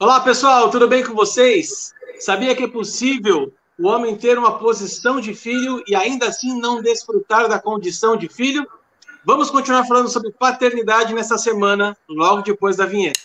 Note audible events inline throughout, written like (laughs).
Olá, pessoal, tudo bem com vocês? Sabia que é possível o homem ter uma posição de filho e ainda assim não desfrutar da condição de filho? Vamos continuar falando sobre paternidade nessa semana, logo depois da vinheta.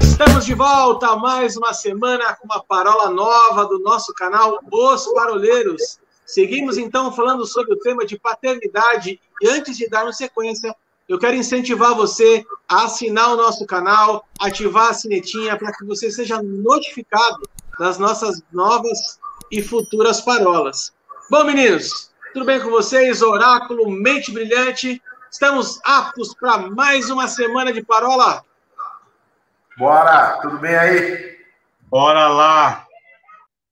Estamos de volta mais uma semana com uma parola nova do nosso canal Os Paroleiros. Seguimos então falando sobre o tema de paternidade e antes de darmos sequência, eu quero incentivar você a assinar o nosso canal, ativar a sinetinha para que você seja notificado das nossas novas e futuras parolas. Bom, meninos, tudo bem com vocês? Oráculo, mente brilhante. Estamos aptos para mais uma semana de parola? Bora! Tudo bem aí? Bora lá!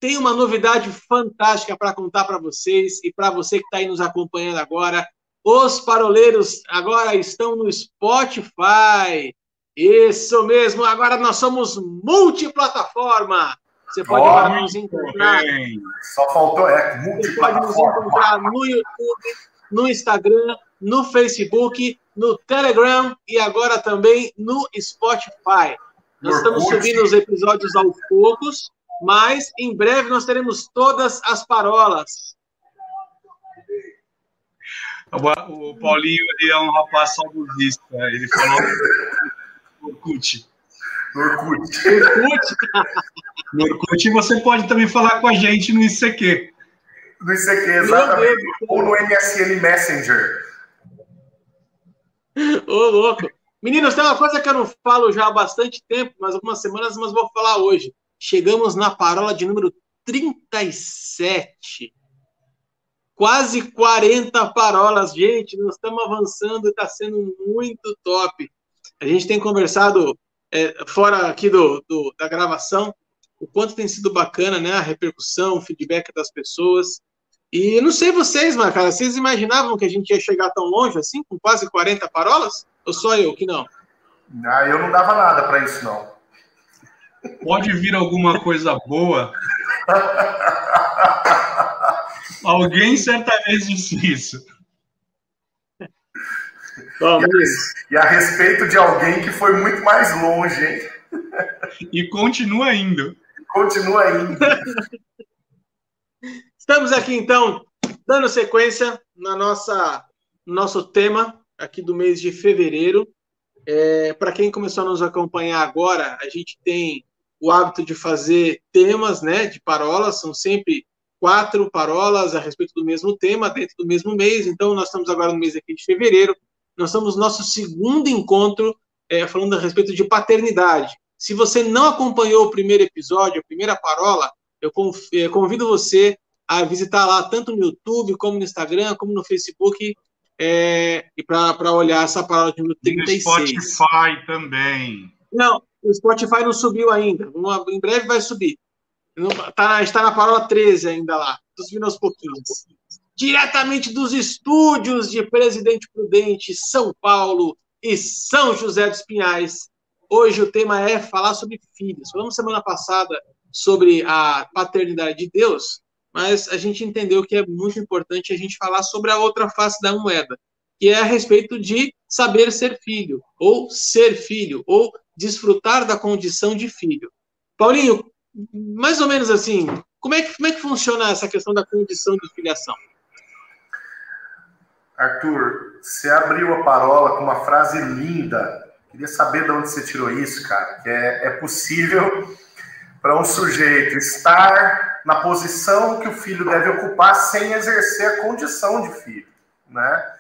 Tem uma novidade fantástica para contar para vocês e para você que está aí nos acompanhando agora. Os paroleiros agora estão no Spotify. Isso mesmo, agora nós somos multiplataforma. Você pode oh, nos encontrar. Bem. Só faltou é Você pode nos encontrar no YouTube, no Instagram, no Facebook, no Telegram e agora também no Spotify. Nós estamos subindo os episódios aos poucos, mas em breve nós teremos todas as parolas. O Paulinho ele é um rapaz saudosista. Ele falou (laughs) Orkut. No Orkut. No Orkut você pode também falar com a gente no ICQ. No ICQ, exatamente. Ou no MSN Messenger. Ô, louco. Meninos, tem uma coisa que eu não falo já há bastante tempo, mas algumas semanas, mas vou falar hoje. Chegamos na parola de número 37 quase 40 parolas. Gente, nós estamos avançando e está sendo muito top. A gente tem conversado é, fora aqui do, do, da gravação o quanto tem sido bacana, né? A repercussão, o feedback das pessoas. E não sei vocês, mas, cara, vocês imaginavam que a gente ia chegar tão longe assim, com quase 40 parolas? Ou só eu que não? Ah, eu não dava nada para isso, não. Pode vir alguma coisa boa. (laughs) Alguém certa vez disse isso. Bom, e, a, e, a, respeito de alguém que foi muito mais longe, hein? E continua indo. Continua indo. Estamos aqui, então, dando sequência na nossa nosso tema aqui do mês de fevereiro. É, Para quem começou a nos acompanhar agora, a gente tem o hábito de fazer temas, né, de parolas, são sempre quatro parolas a respeito do mesmo tema dentro do mesmo mês. Então, nós estamos agora no mês aqui de fevereiro. Nós estamos no nosso segundo encontro é, falando a respeito de paternidade. Se você não acompanhou o primeiro episódio, a primeira parola, eu é, convido você a visitar lá tanto no YouTube, como no Instagram, como no Facebook, é, e para olhar essa parola de número 36. No Spotify também. Não, o Spotify não subiu ainda. Uma, em breve vai subir. Tá, está na parola 13 ainda lá. Estou subindo aos pouquinhos. Diretamente dos estúdios de Presidente Prudente, São Paulo e São José dos Pinhais. Hoje o tema é falar sobre filhos. Falamos semana passada sobre a paternidade de Deus, mas a gente entendeu que é muito importante a gente falar sobre a outra face da moeda, que é a respeito de saber ser filho, ou ser filho, ou desfrutar da condição de filho. Paulinho, mais ou menos assim, como é, que, como é que funciona essa questão da condição de filiação? Arthur, você abriu a parola com uma frase linda. Queria saber de onde você tirou isso, cara. Que é, é possível para um sujeito estar na posição que o filho deve ocupar sem exercer a condição de filho, né?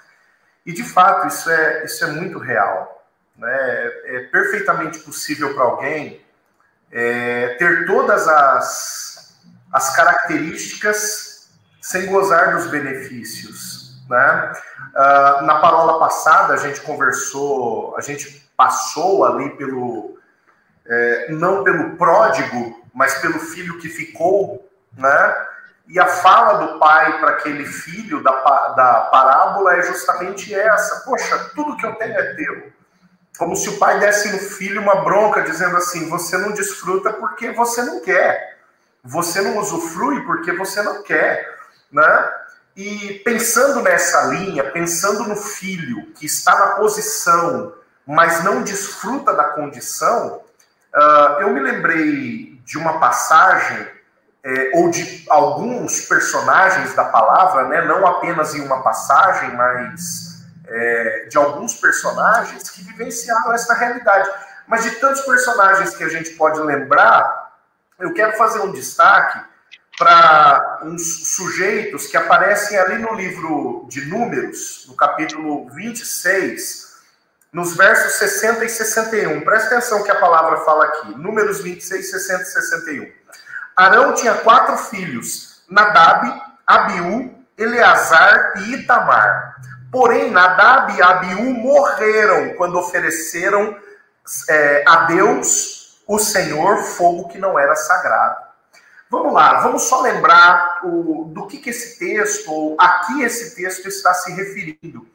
E de fato isso é isso é muito real, né? É, é perfeitamente possível para alguém é, ter todas as, as características sem gozar dos benefícios. Né? Uh, na parola passada, a gente conversou, a gente passou ali pelo, é, não pelo pródigo, mas pelo filho que ficou, né? E a fala do pai para aquele filho da, da parábola é justamente essa: Poxa, tudo que eu tenho é teu como se o pai desse no filho uma bronca, dizendo assim: você não desfruta porque você não quer, você não usufrui porque você não quer, né? E pensando nessa linha, pensando no filho que está na posição mas não desfruta da condição, uh, eu me lembrei de uma passagem, é, ou de alguns personagens da palavra, né, não apenas em uma passagem, mas é, de alguns personagens que vivenciaram essa realidade. Mas de tantos personagens que a gente pode lembrar, eu quero fazer um destaque para uns sujeitos que aparecem ali no livro de Números, no capítulo 26, nos versos 60 e 61. Presta atenção que a palavra fala aqui. Números 26, 60 e 61. Arão tinha quatro filhos: Nadab, Abiú, Eleazar e Itamar. Porém, Nadab e Abiú morreram quando ofereceram é, a Deus, o Senhor, fogo que não era sagrado. Vamos lá, vamos só lembrar o, do que, que esse texto, ou a que esse texto está se referindo.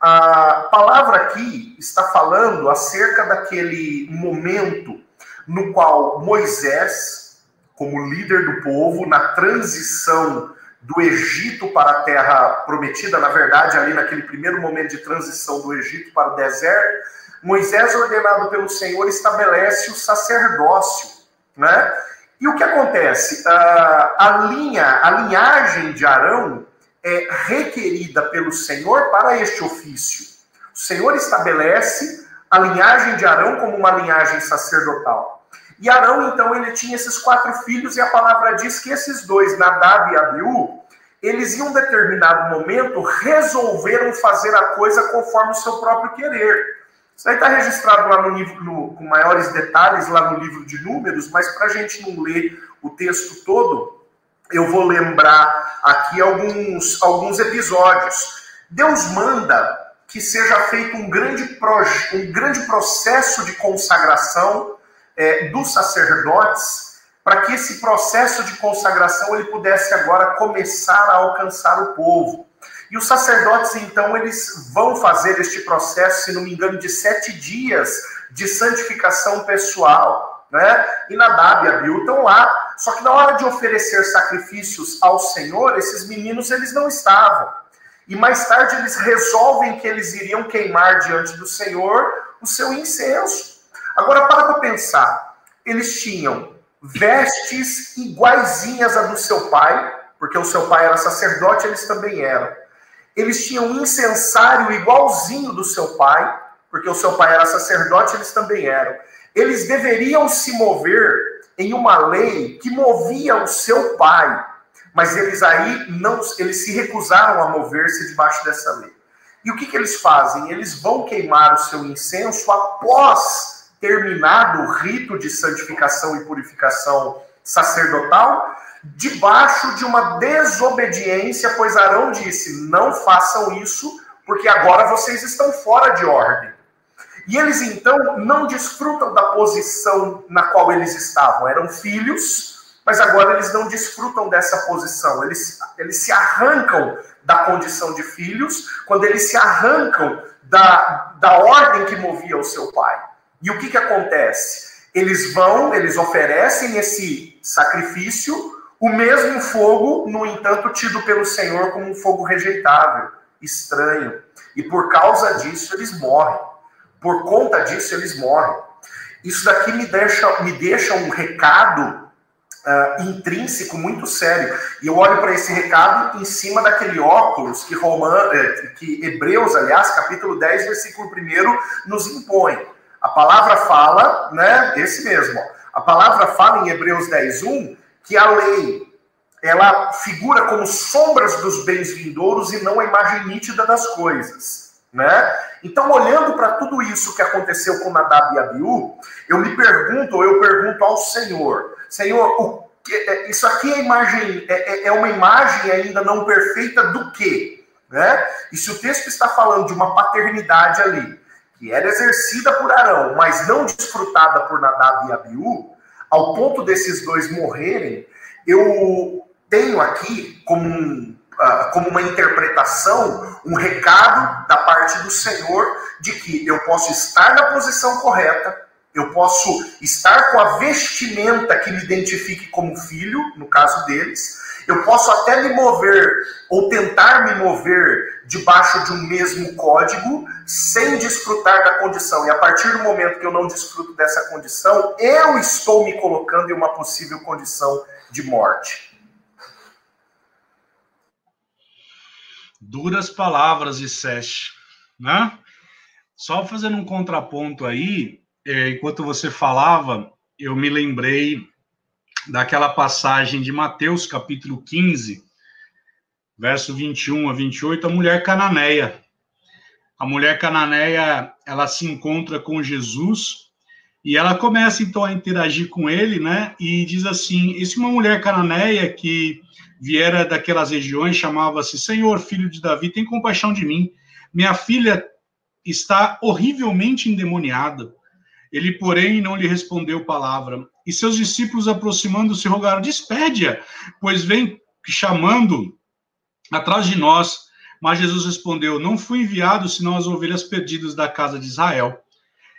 A palavra aqui está falando acerca daquele momento no qual Moisés, como líder do povo, na transição do Egito para a terra prometida, na verdade, ali naquele primeiro momento de transição do Egito para o deserto, Moisés, ordenado pelo Senhor, estabelece o sacerdócio, né? E o que acontece? Uh, a linha, a linhagem de Arão é requerida pelo Senhor para este ofício. O Senhor estabelece a linhagem de Arão como uma linhagem sacerdotal. E Arão, então, ele tinha esses quatro filhos, e a palavra diz que esses dois, Nadab e Abiú, eles em um determinado momento resolveram fazer a coisa conforme o seu próprio querer. Isso aí está registrado lá no livro, no, com maiores detalhes, lá no livro de Números, mas para a gente não ler o texto todo, eu vou lembrar aqui alguns, alguns episódios. Deus manda que seja feito um grande, um grande processo de consagração é, dos sacerdotes, para que esse processo de consagração ele pudesse agora começar a alcançar o povo. E os sacerdotes, então, eles vão fazer este processo, se não me engano, de sete dias de santificação pessoal. Né? E Nadab e Abiú estão lá. Só que na hora de oferecer sacrifícios ao Senhor, esses meninos eles não estavam. E mais tarde eles resolvem que eles iriam queimar diante do Senhor o seu incenso. Agora, para para pensar. Eles tinham vestes iguaizinhas a do seu pai, porque o seu pai era sacerdote, eles também eram. Eles tinham um incensário igualzinho do seu pai, porque o seu pai era sacerdote, eles também eram. Eles deveriam se mover em uma lei que movia o seu pai, mas eles aí não, eles se recusaram a mover-se debaixo dessa lei. E o que, que eles fazem? Eles vão queimar o seu incenso após terminado o rito de santificação e purificação sacerdotal, debaixo de uma desobediência, pois Arão disse: não façam isso, porque agora vocês estão fora de ordem. E eles então não desfrutam da posição na qual eles estavam. Eram filhos, mas agora eles não desfrutam dessa posição. Eles, eles se arrancam da condição de filhos quando eles se arrancam da, da ordem que movia o seu pai. E o que, que acontece? Eles vão, eles oferecem esse sacrifício, o mesmo fogo, no entanto, tido pelo Senhor como um fogo rejeitável, estranho. E por causa disso eles morrem. Por conta disso eles morrem. Isso daqui me deixa, me deixa um recado uh, intrínseco muito sério. E eu olho para esse recado em cima daquele óculos que, Roman, eh, que Hebreus, aliás, capítulo 10, versículo 1, nos impõe. A palavra fala, né? Esse mesmo. A palavra fala em Hebreus 10, 1 que a lei ela figura como sombras dos bens vindouros e não a imagem nítida das coisas, né? Então, olhando para tudo isso que aconteceu com Nadab e Abiú, eu me pergunto, ou eu pergunto ao Senhor, Senhor, que, é, isso aqui é imagem, é, é, é uma imagem ainda não perfeita do quê? Né? E se o texto está falando de uma paternidade ali, que era exercida por Arão, mas não desfrutada por Nadab e Abiú, ao ponto desses dois morrerem, eu tenho aqui como, um, uh, como uma interpretação, um recado da parte do Senhor de que eu posso estar na posição correta, eu posso estar com a vestimenta que me identifique como filho, no caso deles, eu posso até me mover ou tentar me mover debaixo de um mesmo código, sem desfrutar da condição. E a partir do momento que eu não desfruto dessa condição, eu estou me colocando em uma possível condição de morte. Duras palavras, disseste, né? Só fazendo um contraponto aí, é, enquanto você falava, eu me lembrei daquela passagem de Mateus, capítulo 15, verso 21 a 28, a mulher cananeia. A mulher cananeia, ela se encontra com Jesus e ela começa então a interagir com ele, né? E diz assim: "Esse uma mulher cananeia que viera daquelas regiões chamava-se Senhor, filho de Davi, tem compaixão de mim. Minha filha está horrivelmente endemoniada. Ele, porém, não lhe respondeu palavra. E seus discípulos, aproximando-se, rogaram: Despede-a, pois vem chamando atrás de nós. Mas Jesus respondeu: Não fui enviado senão as ovelhas perdidas da casa de Israel.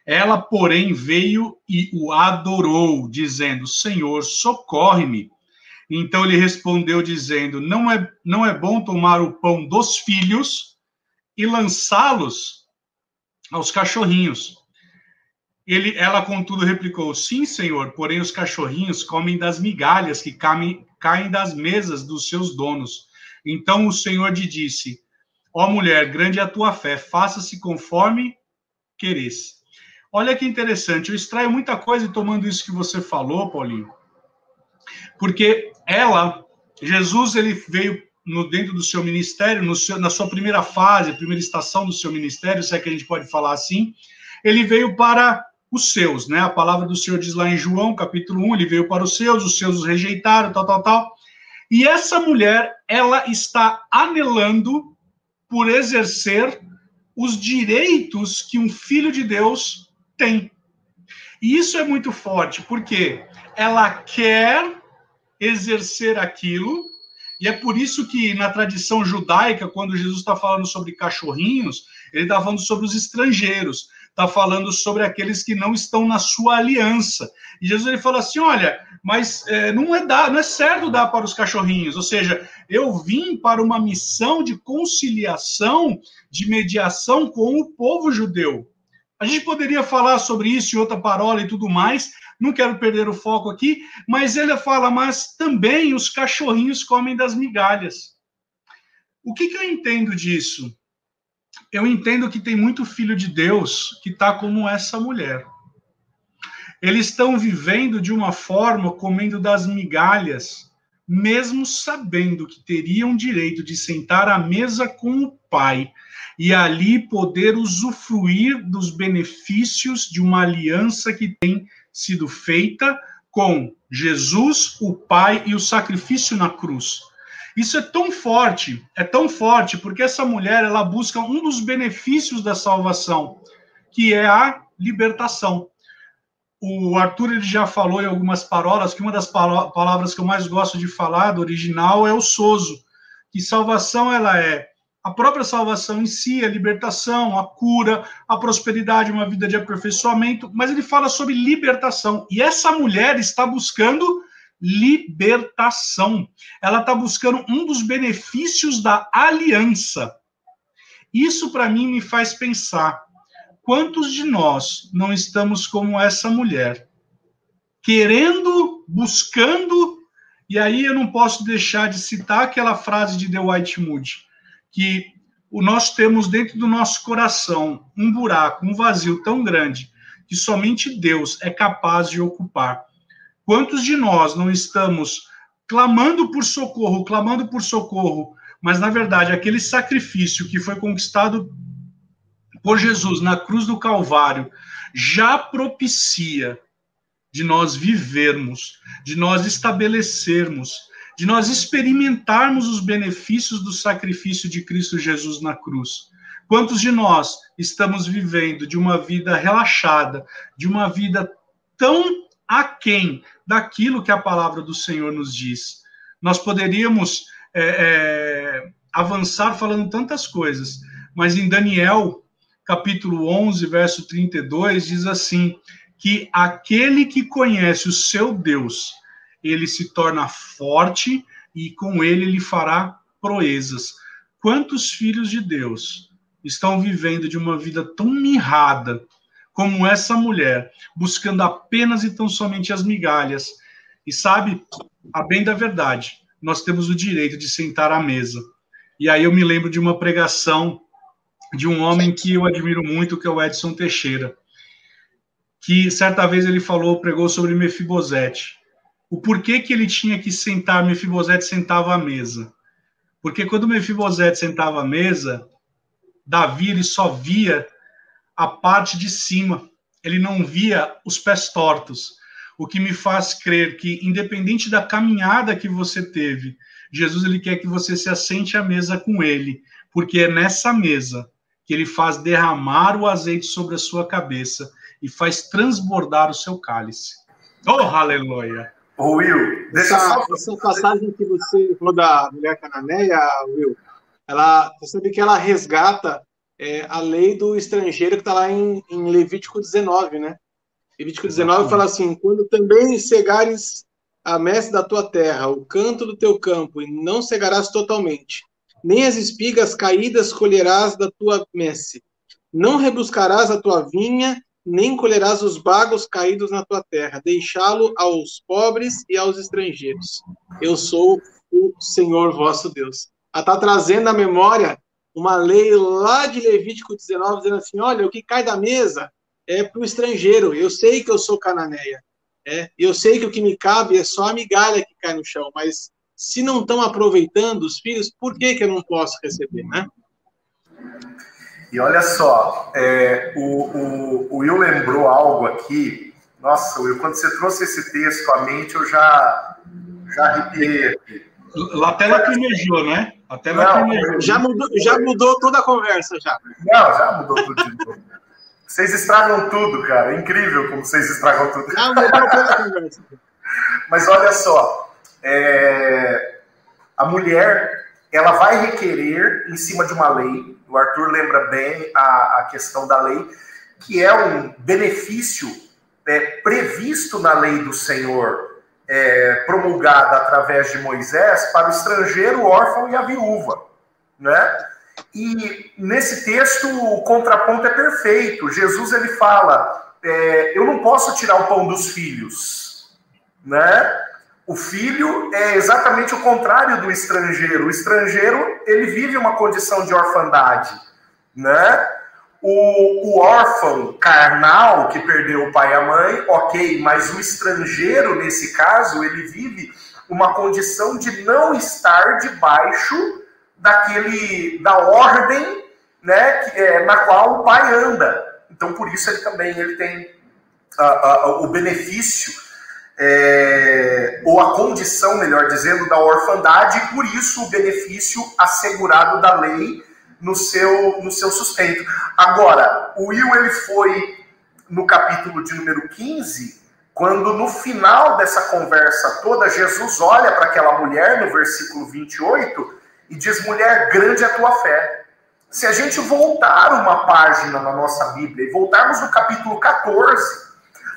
Ela, porém, veio e o adorou, dizendo: Senhor, socorre-me. Então ele respondeu, dizendo: Não é, não é bom tomar o pão dos filhos e lançá-los aos cachorrinhos. Ele, ela, contudo, replicou: Sim, senhor, porém os cachorrinhos comem das migalhas que caem, caem das mesas dos seus donos. Então o senhor lhe disse: Ó mulher, grande é a tua fé, faça-se conforme queres. Olha que interessante, eu extraio muita coisa tomando isso que você falou, Paulinho, porque ela, Jesus, ele veio no, dentro do seu ministério, seu, na sua primeira fase, primeira estação do seu ministério, se é que a gente pode falar assim, ele veio para os seus, né? A palavra do Senhor diz lá em João, capítulo 1, ele veio para os seus, os seus os rejeitaram, tal, tal, tal. E essa mulher, ela está anelando por exercer os direitos que um filho de Deus tem. E isso é muito forte, porque ela quer exercer aquilo e é por isso que na tradição judaica, quando Jesus está falando sobre cachorrinhos, ele está falando sobre os estrangeiros, está falando sobre aqueles que não estão na sua aliança. E Jesus ele fala assim: olha, mas é, não, é dar, não é certo dar para os cachorrinhos, ou seja, eu vim para uma missão de conciliação, de mediação com o povo judeu. A gente poderia falar sobre isso em outra parola e tudo mais, não quero perder o foco aqui, mas ele fala, mas também os cachorrinhos comem das migalhas. O que, que eu entendo disso? Eu entendo que tem muito filho de Deus que está como essa mulher. Eles estão vivendo de uma forma comendo das migalhas, mesmo sabendo que teriam direito de sentar à mesa com o Pai e ali poder usufruir dos benefícios de uma aliança que tem sido feita com Jesus, o Pai e o sacrifício na cruz. Isso é tão forte, é tão forte, porque essa mulher ela busca um dos benefícios da salvação, que é a libertação. O Arthur ele já falou em algumas parolas que uma das palavras que eu mais gosto de falar do original é o sozo, que salvação ela é a própria salvação em si, a libertação, a cura, a prosperidade, uma vida de aperfeiçoamento, mas ele fala sobre libertação. E essa mulher está buscando libertação. Ela está buscando um dos benefícios da aliança. Isso, para mim, me faz pensar: quantos de nós não estamos como essa mulher? Querendo, buscando, e aí eu não posso deixar de citar aquela frase de The White Mood que o nós temos dentro do nosso coração um buraco, um vazio tão grande que somente Deus é capaz de ocupar. Quantos de nós não estamos clamando por socorro, clamando por socorro, mas na verdade aquele sacrifício que foi conquistado por Jesus na cruz do Calvário já propicia de nós vivermos, de nós estabelecermos de nós experimentarmos os benefícios do sacrifício de Cristo Jesus na cruz. Quantos de nós estamos vivendo de uma vida relaxada, de uma vida tão aquém daquilo que a palavra do Senhor nos diz? Nós poderíamos é, é, avançar falando tantas coisas, mas em Daniel, capítulo 11, verso 32, diz assim: que aquele que conhece o seu Deus ele se torna forte e com ele ele fará proezas. quantos filhos de Deus estão vivendo de uma vida tão mirrada como essa mulher, buscando apenas e tão somente as migalhas. E sabe, a bem da verdade, nós temos o direito de sentar à mesa. E aí eu me lembro de uma pregação de um homem que eu admiro muito, que é o Edson Teixeira, que certa vez ele falou, pregou sobre Mefibosete. O porquê que ele tinha que sentar, Mefibosete sentava à mesa. Porque quando Mefibosete sentava à mesa, Davi ele só via a parte de cima, ele não via os pés tortos. O que me faz crer que, independente da caminhada que você teve, Jesus ele quer que você se assente à mesa com ele, porque é nessa mesa que ele faz derramar o azeite sobre a sua cabeça e faz transbordar o seu cálice. Oh, aleluia! Ô, Will, deixa essa, só... essa passagem que você falou da mulher cananeia, Will, ela, você sabe que ela resgata é, a lei do estrangeiro que está lá em, em, Levítico 19, né? Levítico 19 fala assim: quando também cegares a messe da tua terra, o canto do teu campo, e não cegarás totalmente, nem as espigas caídas colherás da tua messe, não rebuscarás a tua vinha, nem colherás os bagos caídos na tua terra, deixá-lo aos pobres e aos estrangeiros. Eu sou o Senhor vosso Deus. Ela está trazendo à memória uma lei lá de Levítico 19, dizendo assim: olha, o que cai da mesa é para o estrangeiro. Eu sei que eu sou cananeia. É, eu sei que o que me cabe é só a migalha que cai no chão, mas se não estão aproveitando os filhos, por que, que eu não posso receber, né? E olha só, é, o, o, o, Will lembrou algo aqui. Nossa, Will, quando você trouxe esse texto à mente, eu já, já arrepiei aqui. A tela primejou, né? A tela Não, Já mudou, já mudou toda a conversa, já. Não, já mudou tudo de novo. Vocês estragam tudo, cara. É incrível como vocês estragam tudo. Já mudou toda a conversa. Mas olha só, é... a mulher, ela vai requerer, em cima de uma lei, o Arthur lembra bem a, a questão da lei, que é um benefício é, previsto na lei do Senhor, é, promulgada através de Moisés, para o estrangeiro, o órfão e a viúva. Né? E nesse texto o contraponto é perfeito. Jesus ele fala: é, eu não posso tirar o pão dos filhos, né? O filho é exatamente o contrário do estrangeiro. O estrangeiro, ele vive uma condição de orfandade, né? O, o órfão carnal que perdeu o pai e a mãe, ok, mas o estrangeiro, nesse caso, ele vive uma condição de não estar debaixo daquele da ordem, né, que, é, na qual o pai anda. Então, por isso ele também ele tem uh, uh, o benefício é, ou a condição, melhor dizendo, da orfandade, e por isso o benefício assegurado da lei no seu, no seu sustento. Agora, o Will ele foi no capítulo de número 15, quando no final dessa conversa toda, Jesus olha para aquela mulher, no versículo 28, e diz: Mulher, grande é a tua fé. Se a gente voltar uma página na nossa Bíblia e voltarmos no capítulo 14,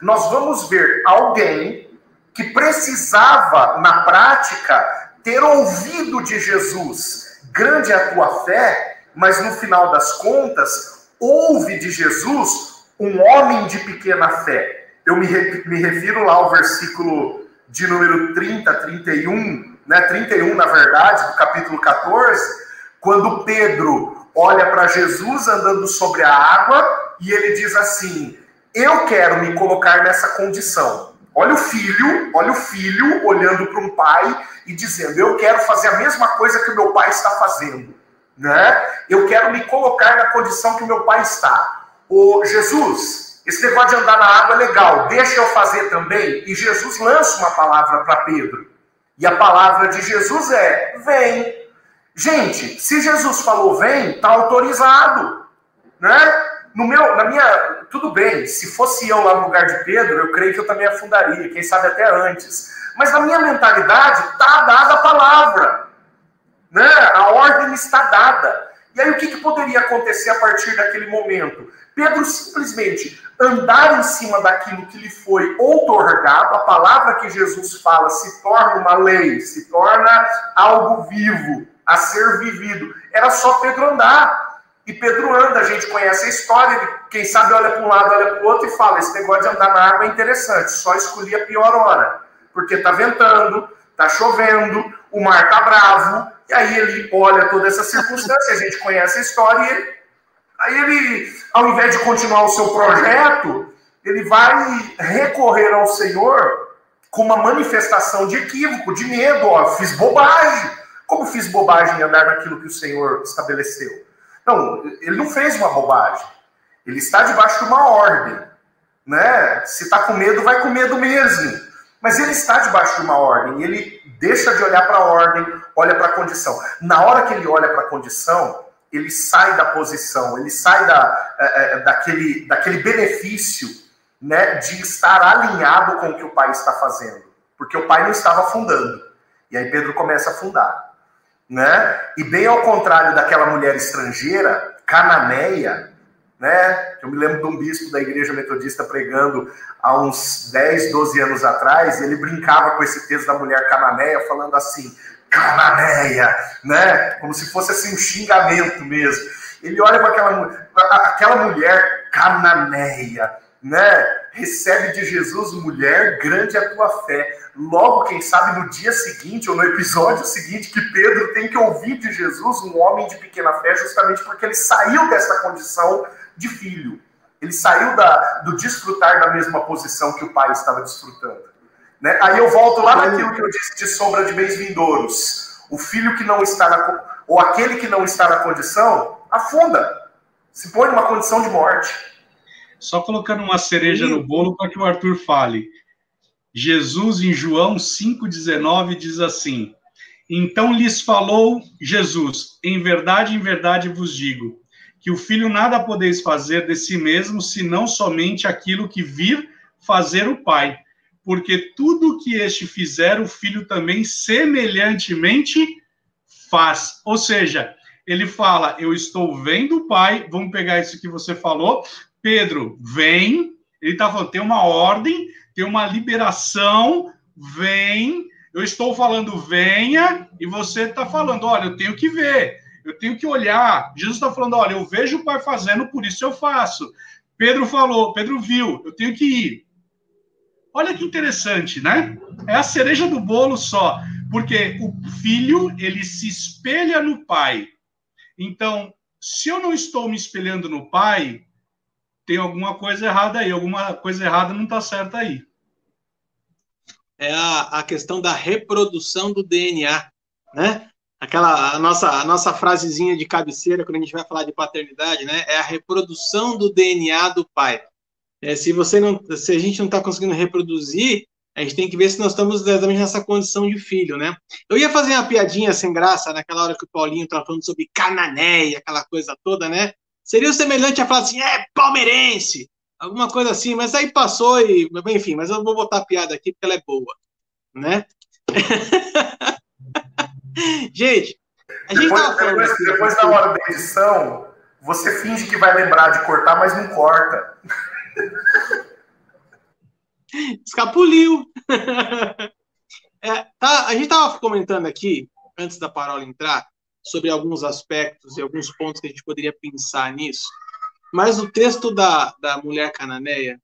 nós vamos ver alguém que precisava, na prática, ter ouvido de Jesus, grande é a tua fé, mas no final das contas, ouve de Jesus um homem de pequena fé. Eu me, me refiro lá ao versículo de número 30, 31, né, 31 na verdade, do capítulo 14, quando Pedro olha para Jesus andando sobre a água e ele diz assim: Eu quero me colocar nessa condição. Olha o filho, olha o filho olhando para um pai e dizendo: Eu quero fazer a mesma coisa que o meu pai está fazendo. Né? Eu quero me colocar na condição que o meu pai está. Ô Jesus, esse negócio de andar na água é legal, deixa eu fazer também. E Jesus lança uma palavra para Pedro. E a palavra de Jesus é: Vem. Gente, se Jesus falou vem, está autorizado. Né? no meu, na minha, tudo bem, se fosse eu lá no lugar de Pedro, eu creio que eu também afundaria, quem sabe até antes. Mas na minha mentalidade está dada a palavra, né? A ordem está dada. E aí o que, que poderia acontecer a partir daquele momento? Pedro simplesmente andar em cima daquilo que lhe foi outorgado, a palavra que Jesus fala se torna uma lei, se torna algo vivo a ser vivido. Era só Pedro andar. E Pedro anda, a gente conhece a história, ele, quem sabe olha para um lado, olha para o outro e fala: esse negócio de andar na água é interessante, só escolhi a pior hora, porque está ventando, está chovendo, o mar está bravo, e aí ele olha toda essa circunstância, a gente conhece a história, e ele, aí ele, ao invés de continuar o seu projeto, ele vai recorrer ao Senhor com uma manifestação de equívoco, de medo, ó, fiz bobagem. Como fiz bobagem em andar naquilo que o Senhor estabeleceu? Não, ele não fez uma bobagem. Ele está debaixo de uma ordem. Né? Se está com medo, vai com medo mesmo. Mas ele está debaixo de uma ordem. Ele deixa de olhar para a ordem, olha para a condição. Na hora que ele olha para a condição, ele sai da posição, ele sai da, é, daquele, daquele benefício né, de estar alinhado com o que o pai está fazendo. Porque o pai não estava afundando. E aí Pedro começa a afundar. Né? E bem ao contrário daquela mulher estrangeira, cananeia, né? Eu me lembro de um bispo da igreja metodista pregando há uns 10, 12 anos atrás, e ele brincava com esse texto da mulher cananeia, falando assim: cananeia, né? Como se fosse assim um xingamento mesmo. Ele olha para aquela, aquela mulher cananeia, né? Recebe de Jesus, mulher, grande é a tua fé. Logo, quem sabe no dia seguinte ou no episódio seguinte, que Pedro tem que ouvir de Jesus, um homem de pequena fé, justamente porque ele saiu dessa condição de filho. Ele saiu da, do desfrutar da mesma posição que o pai estava desfrutando. Né? Aí eu volto lá naquilo que eu disse de sombra de bens vindouros. O filho que não está na, ou aquele que não está na condição, afunda. Se põe numa condição de morte. Só colocando uma cereja no bolo para que o Arthur fale. Jesus, em João 5,19, diz assim: Então lhes falou Jesus: Em verdade, em verdade vos digo, que o filho nada podeis fazer de si mesmo, senão somente aquilo que vir fazer o Pai. Porque tudo que este fizer, o filho também semelhantemente faz. Ou seja, ele fala: Eu estou vendo o Pai. Vamos pegar isso que você falou. Pedro, vem. Ele está falando: tem uma ordem, tem uma liberação, vem. Eu estou falando, venha, e você está falando: olha, eu tenho que ver eu tenho que olhar. Jesus está falando: olha, eu vejo o Pai fazendo, por isso eu faço. Pedro falou, Pedro viu, eu tenho que ir. Olha que interessante, né? É a cereja do bolo só, porque o filho ele se espelha no pai. Então, se eu não estou me espelhando no pai, tem alguma coisa errada aí, alguma coisa errada não está certa aí. É a, a questão da reprodução do DNA, né? Aquela a nossa, a nossa frasezinha de cabeceira quando a gente vai falar de paternidade, né? É a reprodução do DNA do pai. É, se você não, se a gente não está conseguindo reproduzir, a gente tem que ver se nós estamos exatamente nessa condição de filho, né? Eu ia fazer uma piadinha sem graça naquela hora que o Paulinho estava falando sobre cananéia, aquela coisa toda, né? Seria o semelhante a falar assim, é palmeirense, alguma coisa assim, mas aí passou e, enfim, mas eu vou botar a piada aqui porque ela é boa, né? (laughs) (laughs) Gente, a gente depois, depois, aqui, depois da hora da edição, você finge que vai lembrar de cortar, mas não corta. (laughs) Escapuliu. (laughs) É, tá, a gente estava comentando aqui, antes da Parola entrar, sobre alguns aspectos e alguns pontos que a gente poderia pensar nisso, mas o texto da, da mulher cananeia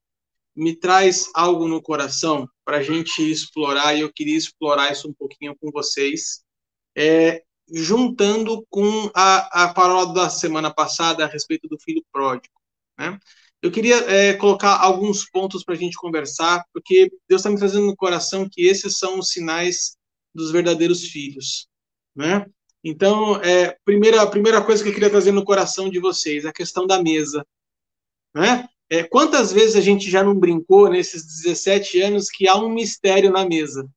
me traz algo no coração para a gente explorar, e eu queria explorar isso um pouquinho com vocês, é, juntando com a, a parola da semana passada a respeito do filho pródigo. Né? Eu queria é, colocar alguns pontos para a gente conversar, porque Deus está me trazendo no coração que esses são os sinais dos verdadeiros filhos. Né? Então, é, primeira, a primeira coisa que eu queria trazer no coração de vocês, a questão da mesa. Né? É, quantas vezes a gente já não brincou nesses 17 anos que há um mistério na mesa?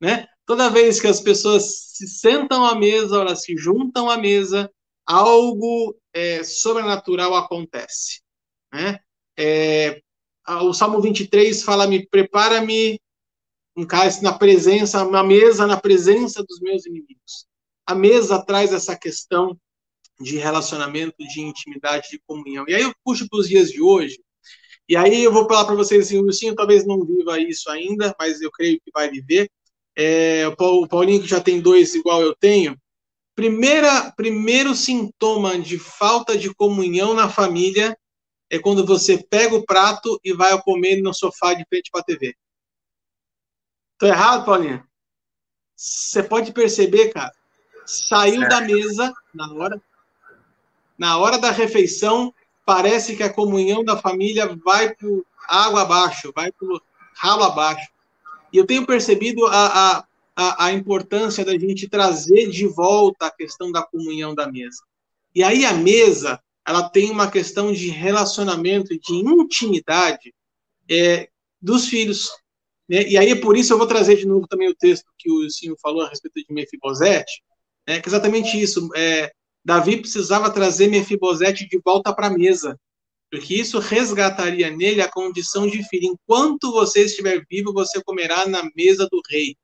Né? Toda vez que as pessoas se sentam à mesa, elas se juntam à mesa, algo é, sobrenatural acontece. Né? É, o Salmo 23 fala: me prepara-me um cálice na presença, uma mesa na presença dos meus inimigos. A mesa traz essa questão de relacionamento, de intimidade, de comunhão. E aí eu puxo para os dias de hoje, e aí eu vou falar para vocês assim, o Lucinho talvez não viva isso ainda, mas eu creio que vai viver. É, o Paulinho, que já tem dois igual eu tenho, Primeira, primeiro sintoma de falta de comunhão na família é quando você pega o prato e vai comer no sofá de frente para a TV. Tô errado, Paulinha? Você pode perceber, cara, saiu da mesa na hora, na hora da refeição, parece que a comunhão da família vai por água abaixo, vai por ralo abaixo. E eu tenho percebido a, a, a, importância da gente trazer de volta a questão da comunhão da mesa. E aí a mesa, ela tem uma questão de relacionamento, de intimidade é, dos filhos. Né? E aí, por isso, eu vou trazer de novo também o texto que o senhor falou a respeito de Mefibosete, né? que é exatamente isso. É, Davi precisava trazer Mefibosete de volta para a mesa, porque isso resgataria nele a condição de filho. Enquanto você estiver vivo, você comerá na mesa do rei.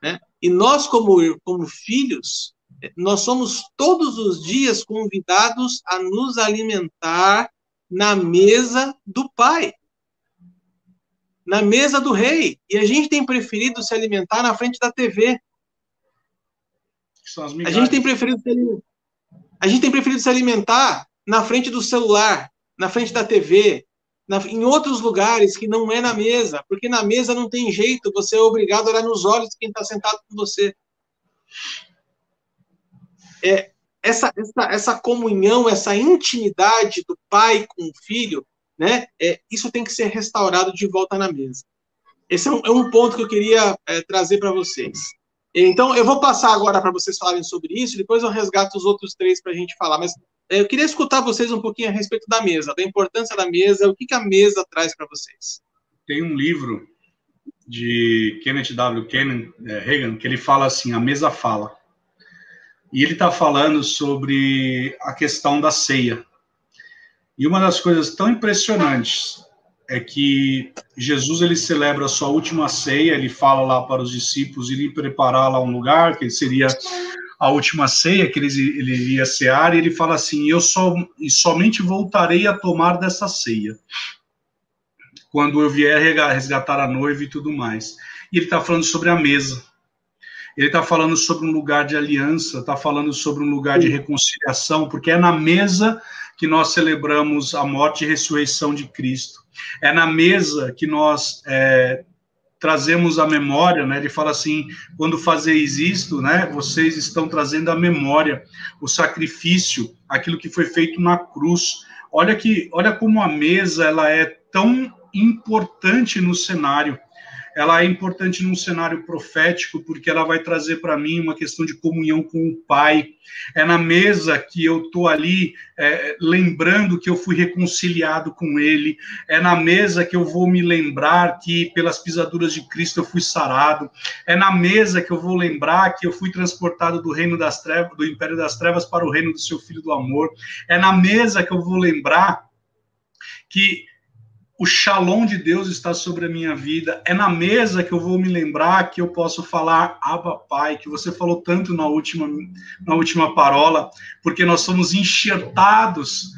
Né? E nós, como, como filhos, nós somos todos os dias convidados a nos alimentar na mesa do Pai na mesa do rei. E a gente tem preferido se alimentar na frente da TV. A gente tem preferido se alimentar, a gente tem preferido se alimentar na frente do celular, na frente da TV, na, em outros lugares que não é na mesa, porque na mesa não tem jeito, você é obrigado a olhar nos olhos de quem está sentado com você. É, essa, essa, essa comunhão, essa intimidade do pai com o filho, né? É, isso tem que ser restaurado de volta na mesa. Esse é um, é um ponto que eu queria é, trazer para vocês. Então, eu vou passar agora para vocês falarem sobre isso, depois eu resgato os outros três para a gente falar. Mas eu queria escutar vocês um pouquinho a respeito da mesa, da importância da mesa, o que, que a mesa traz para vocês. Tem um livro de Kenneth W. Ken, é, Reagan que ele fala assim: a mesa fala. E ele está falando sobre a questão da ceia. E uma das coisas tão impressionantes é que Jesus ele celebra a sua última ceia, ele fala lá para os discípulos irem preparar lá um lugar, que seria a última ceia que ele, ele iria cear, e ele fala assim: Eu só, e somente voltarei a tomar dessa ceia quando eu vier resgatar a noiva e tudo mais. E ele está falando sobre a mesa. Ele está falando sobre um lugar de aliança, está falando sobre um lugar de reconciliação, porque é na mesa que nós celebramos a morte e ressurreição de Cristo. É na mesa que nós é, trazemos a memória, né? Ele fala assim: quando fazeis isto, né? Vocês estão trazendo a memória, o sacrifício, aquilo que foi feito na cruz. Olha que, olha como a mesa ela é tão importante no cenário ela é importante num cenário profético, porque ela vai trazer para mim uma questão de comunhão com o Pai. É na mesa que eu estou ali é, lembrando que eu fui reconciliado com Ele. É na mesa que eu vou me lembrar que pelas pisaduras de Cristo eu fui sarado. É na mesa que eu vou lembrar que eu fui transportado do reino das trevas, do império das trevas para o reino do seu Filho do amor. É na mesa que eu vou lembrar que o shalom de Deus está sobre a minha vida. É na mesa que eu vou me lembrar que eu posso falar Abba Pai, que você falou tanto na última, na última parola, porque nós somos enxertados,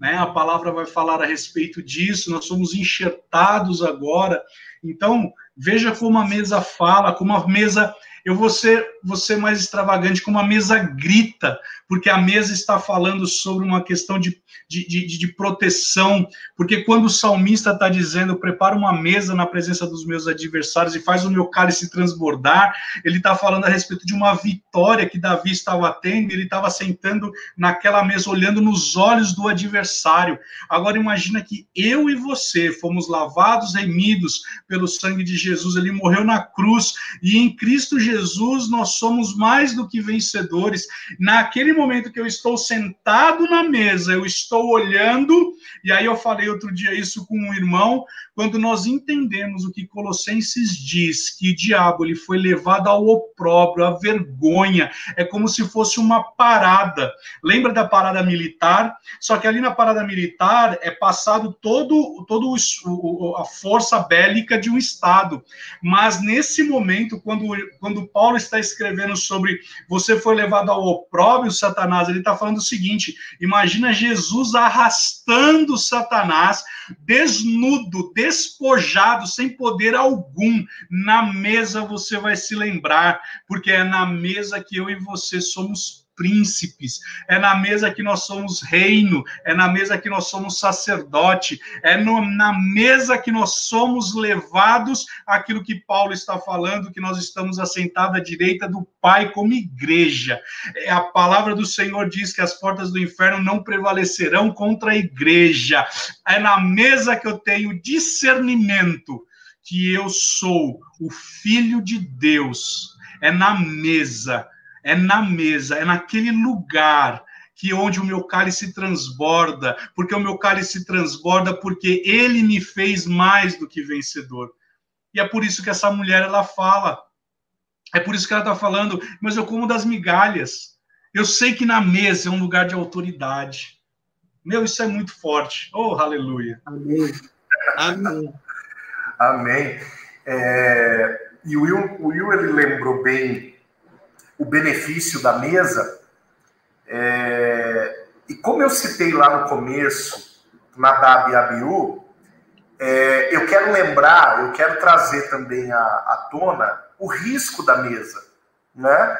né? A palavra vai falar a respeito disso, nós somos enxertados agora. Então, veja como a mesa fala, como a mesa eu vou ser, ser mais extravagante, como a mesa grita, porque a mesa está falando sobre uma questão de, de, de, de proteção, porque quando o salmista está dizendo, prepara uma mesa na presença dos meus adversários e faz o meu cálice transbordar, ele está falando a respeito de uma vitória que Davi estava tendo, ele estava sentando naquela mesa, olhando nos olhos do adversário. Agora imagina que eu e você fomos lavados, remidos pelo sangue de Jesus, ele morreu na cruz, e em Cristo Jesus nós somos mais do que vencedores. Naquele momento que eu estou sentado na mesa, eu estou olhando, e aí eu falei outro dia isso com um irmão, quando nós entendemos o que Colossenses diz, que o diabo ele foi levado ao opróbrio, à vergonha, é como se fosse uma parada. Lembra da parada militar? Só que ali na parada militar é passado todo, todo o, a força bélica de um estado. Mas nesse momento, quando, quando Paulo está escrevendo sobre você foi levado ao opróbrio, Satanás, ele está falando o seguinte: imagina Jesus arrastando Satanás desnudo despojado, sem poder algum. Na mesa você vai se lembrar, porque é na mesa que eu e você somos príncipes, é na mesa que nós somos reino, é na mesa que nós somos sacerdote, é no, na mesa que nós somos levados aquilo que Paulo está falando, que nós estamos assentados à direita do Pai como igreja. É, a palavra do Senhor diz que as portas do inferno não prevalecerão contra a igreja. É na mesa que eu tenho discernimento que eu sou o filho de Deus. É na mesa, é na mesa, é naquele lugar que onde o meu cálice transborda, porque o meu cálice transborda porque ele me fez mais do que vencedor. E é por isso que essa mulher ela fala. É por isso que ela está falando, mas eu como das migalhas. Eu sei que na mesa é um lugar de autoridade. Meu, isso é muito forte. Oh, aleluia. Amém. Amém. Amém. É, e o Will, o Will ele lembrou bem o benefício da mesa. É, e como eu citei lá no começo, Nadab e Abiú, é, eu quero lembrar, eu quero trazer também à, tona o risco da mesa. Né?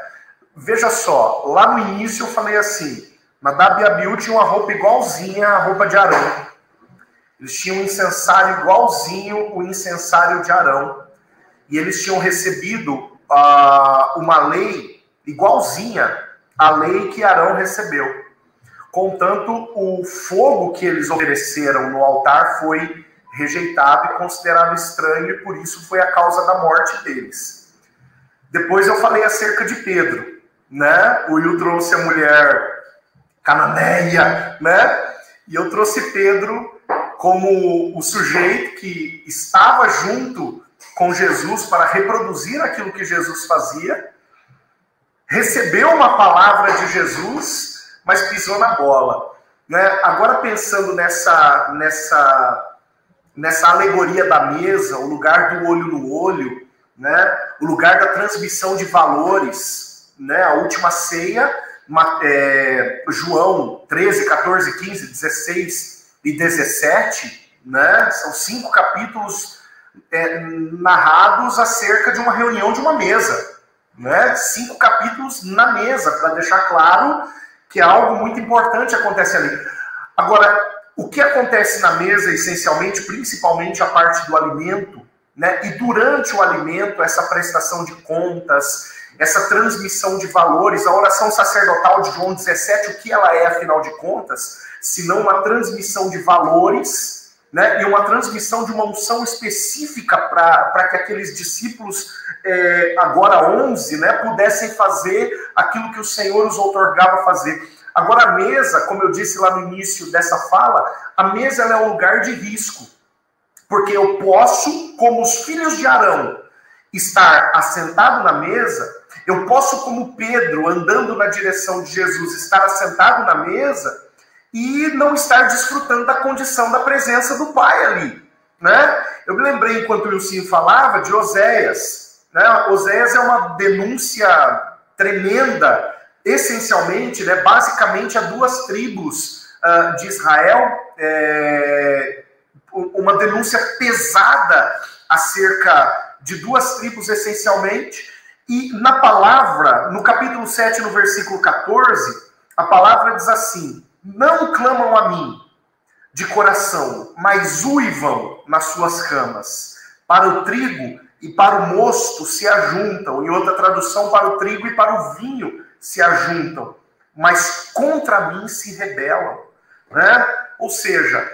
Veja só, lá no início eu falei assim, Nadab e Abiú tinham uma roupa igualzinha à roupa de Arão. Eles tinham um incensário igualzinho o incensário de Arão. E eles tinham recebido uh, uma lei igualzinha à lei que Arão recebeu. Contanto, o fogo que eles ofereceram no altar foi rejeitado e considerado estranho, e por isso foi a causa da morte deles. Depois eu falei acerca de Pedro, né? O Will trouxe a mulher cananeia, né? E eu trouxe Pedro como o sujeito que estava junto com Jesus para reproduzir aquilo que Jesus fazia, recebeu uma palavra de Jesus, mas pisou na bola. Né? Agora pensando nessa, nessa, nessa alegoria da mesa, o lugar do olho no olho, né? o lugar da transmissão de valores, né? a última ceia, é, João 13, 14, 15, 16 e 17, né? São cinco capítulos é, narrados acerca de uma reunião de uma mesa, né? Cinco capítulos na mesa para deixar claro que algo muito importante acontece ali. Agora, o que acontece na mesa, essencialmente, principalmente a parte do alimento, né? E durante o alimento, essa prestação de contas, essa transmissão de valores, a oração sacerdotal de João 17, o que ela é, afinal de contas? senão uma transmissão de valores né, e uma transmissão de uma unção específica para que aqueles discípulos, é, agora 11, né, pudessem fazer aquilo que o Senhor os outorgava fazer. Agora, a mesa, como eu disse lá no início dessa fala, a mesa é um lugar de risco. Porque eu posso, como os filhos de Arão, estar assentado na mesa, eu posso, como Pedro, andando na direção de Jesus, estar assentado na mesa e não estar desfrutando da condição da presença do Pai ali. Né? Eu me lembrei, enquanto o Wilson falava, de Oséias. Né? Oséias é uma denúncia tremenda, essencialmente, né, basicamente, a duas tribos uh, de Israel, é, uma denúncia pesada acerca de duas tribos, essencialmente, e na palavra, no capítulo 7, no versículo 14, a palavra diz assim: não clamam a mim de coração, mas uivam nas suas camas. Para o trigo e para o mosto se ajuntam. Em outra tradução, para o trigo e para o vinho se ajuntam. Mas contra mim se rebelam. Né? Ou seja,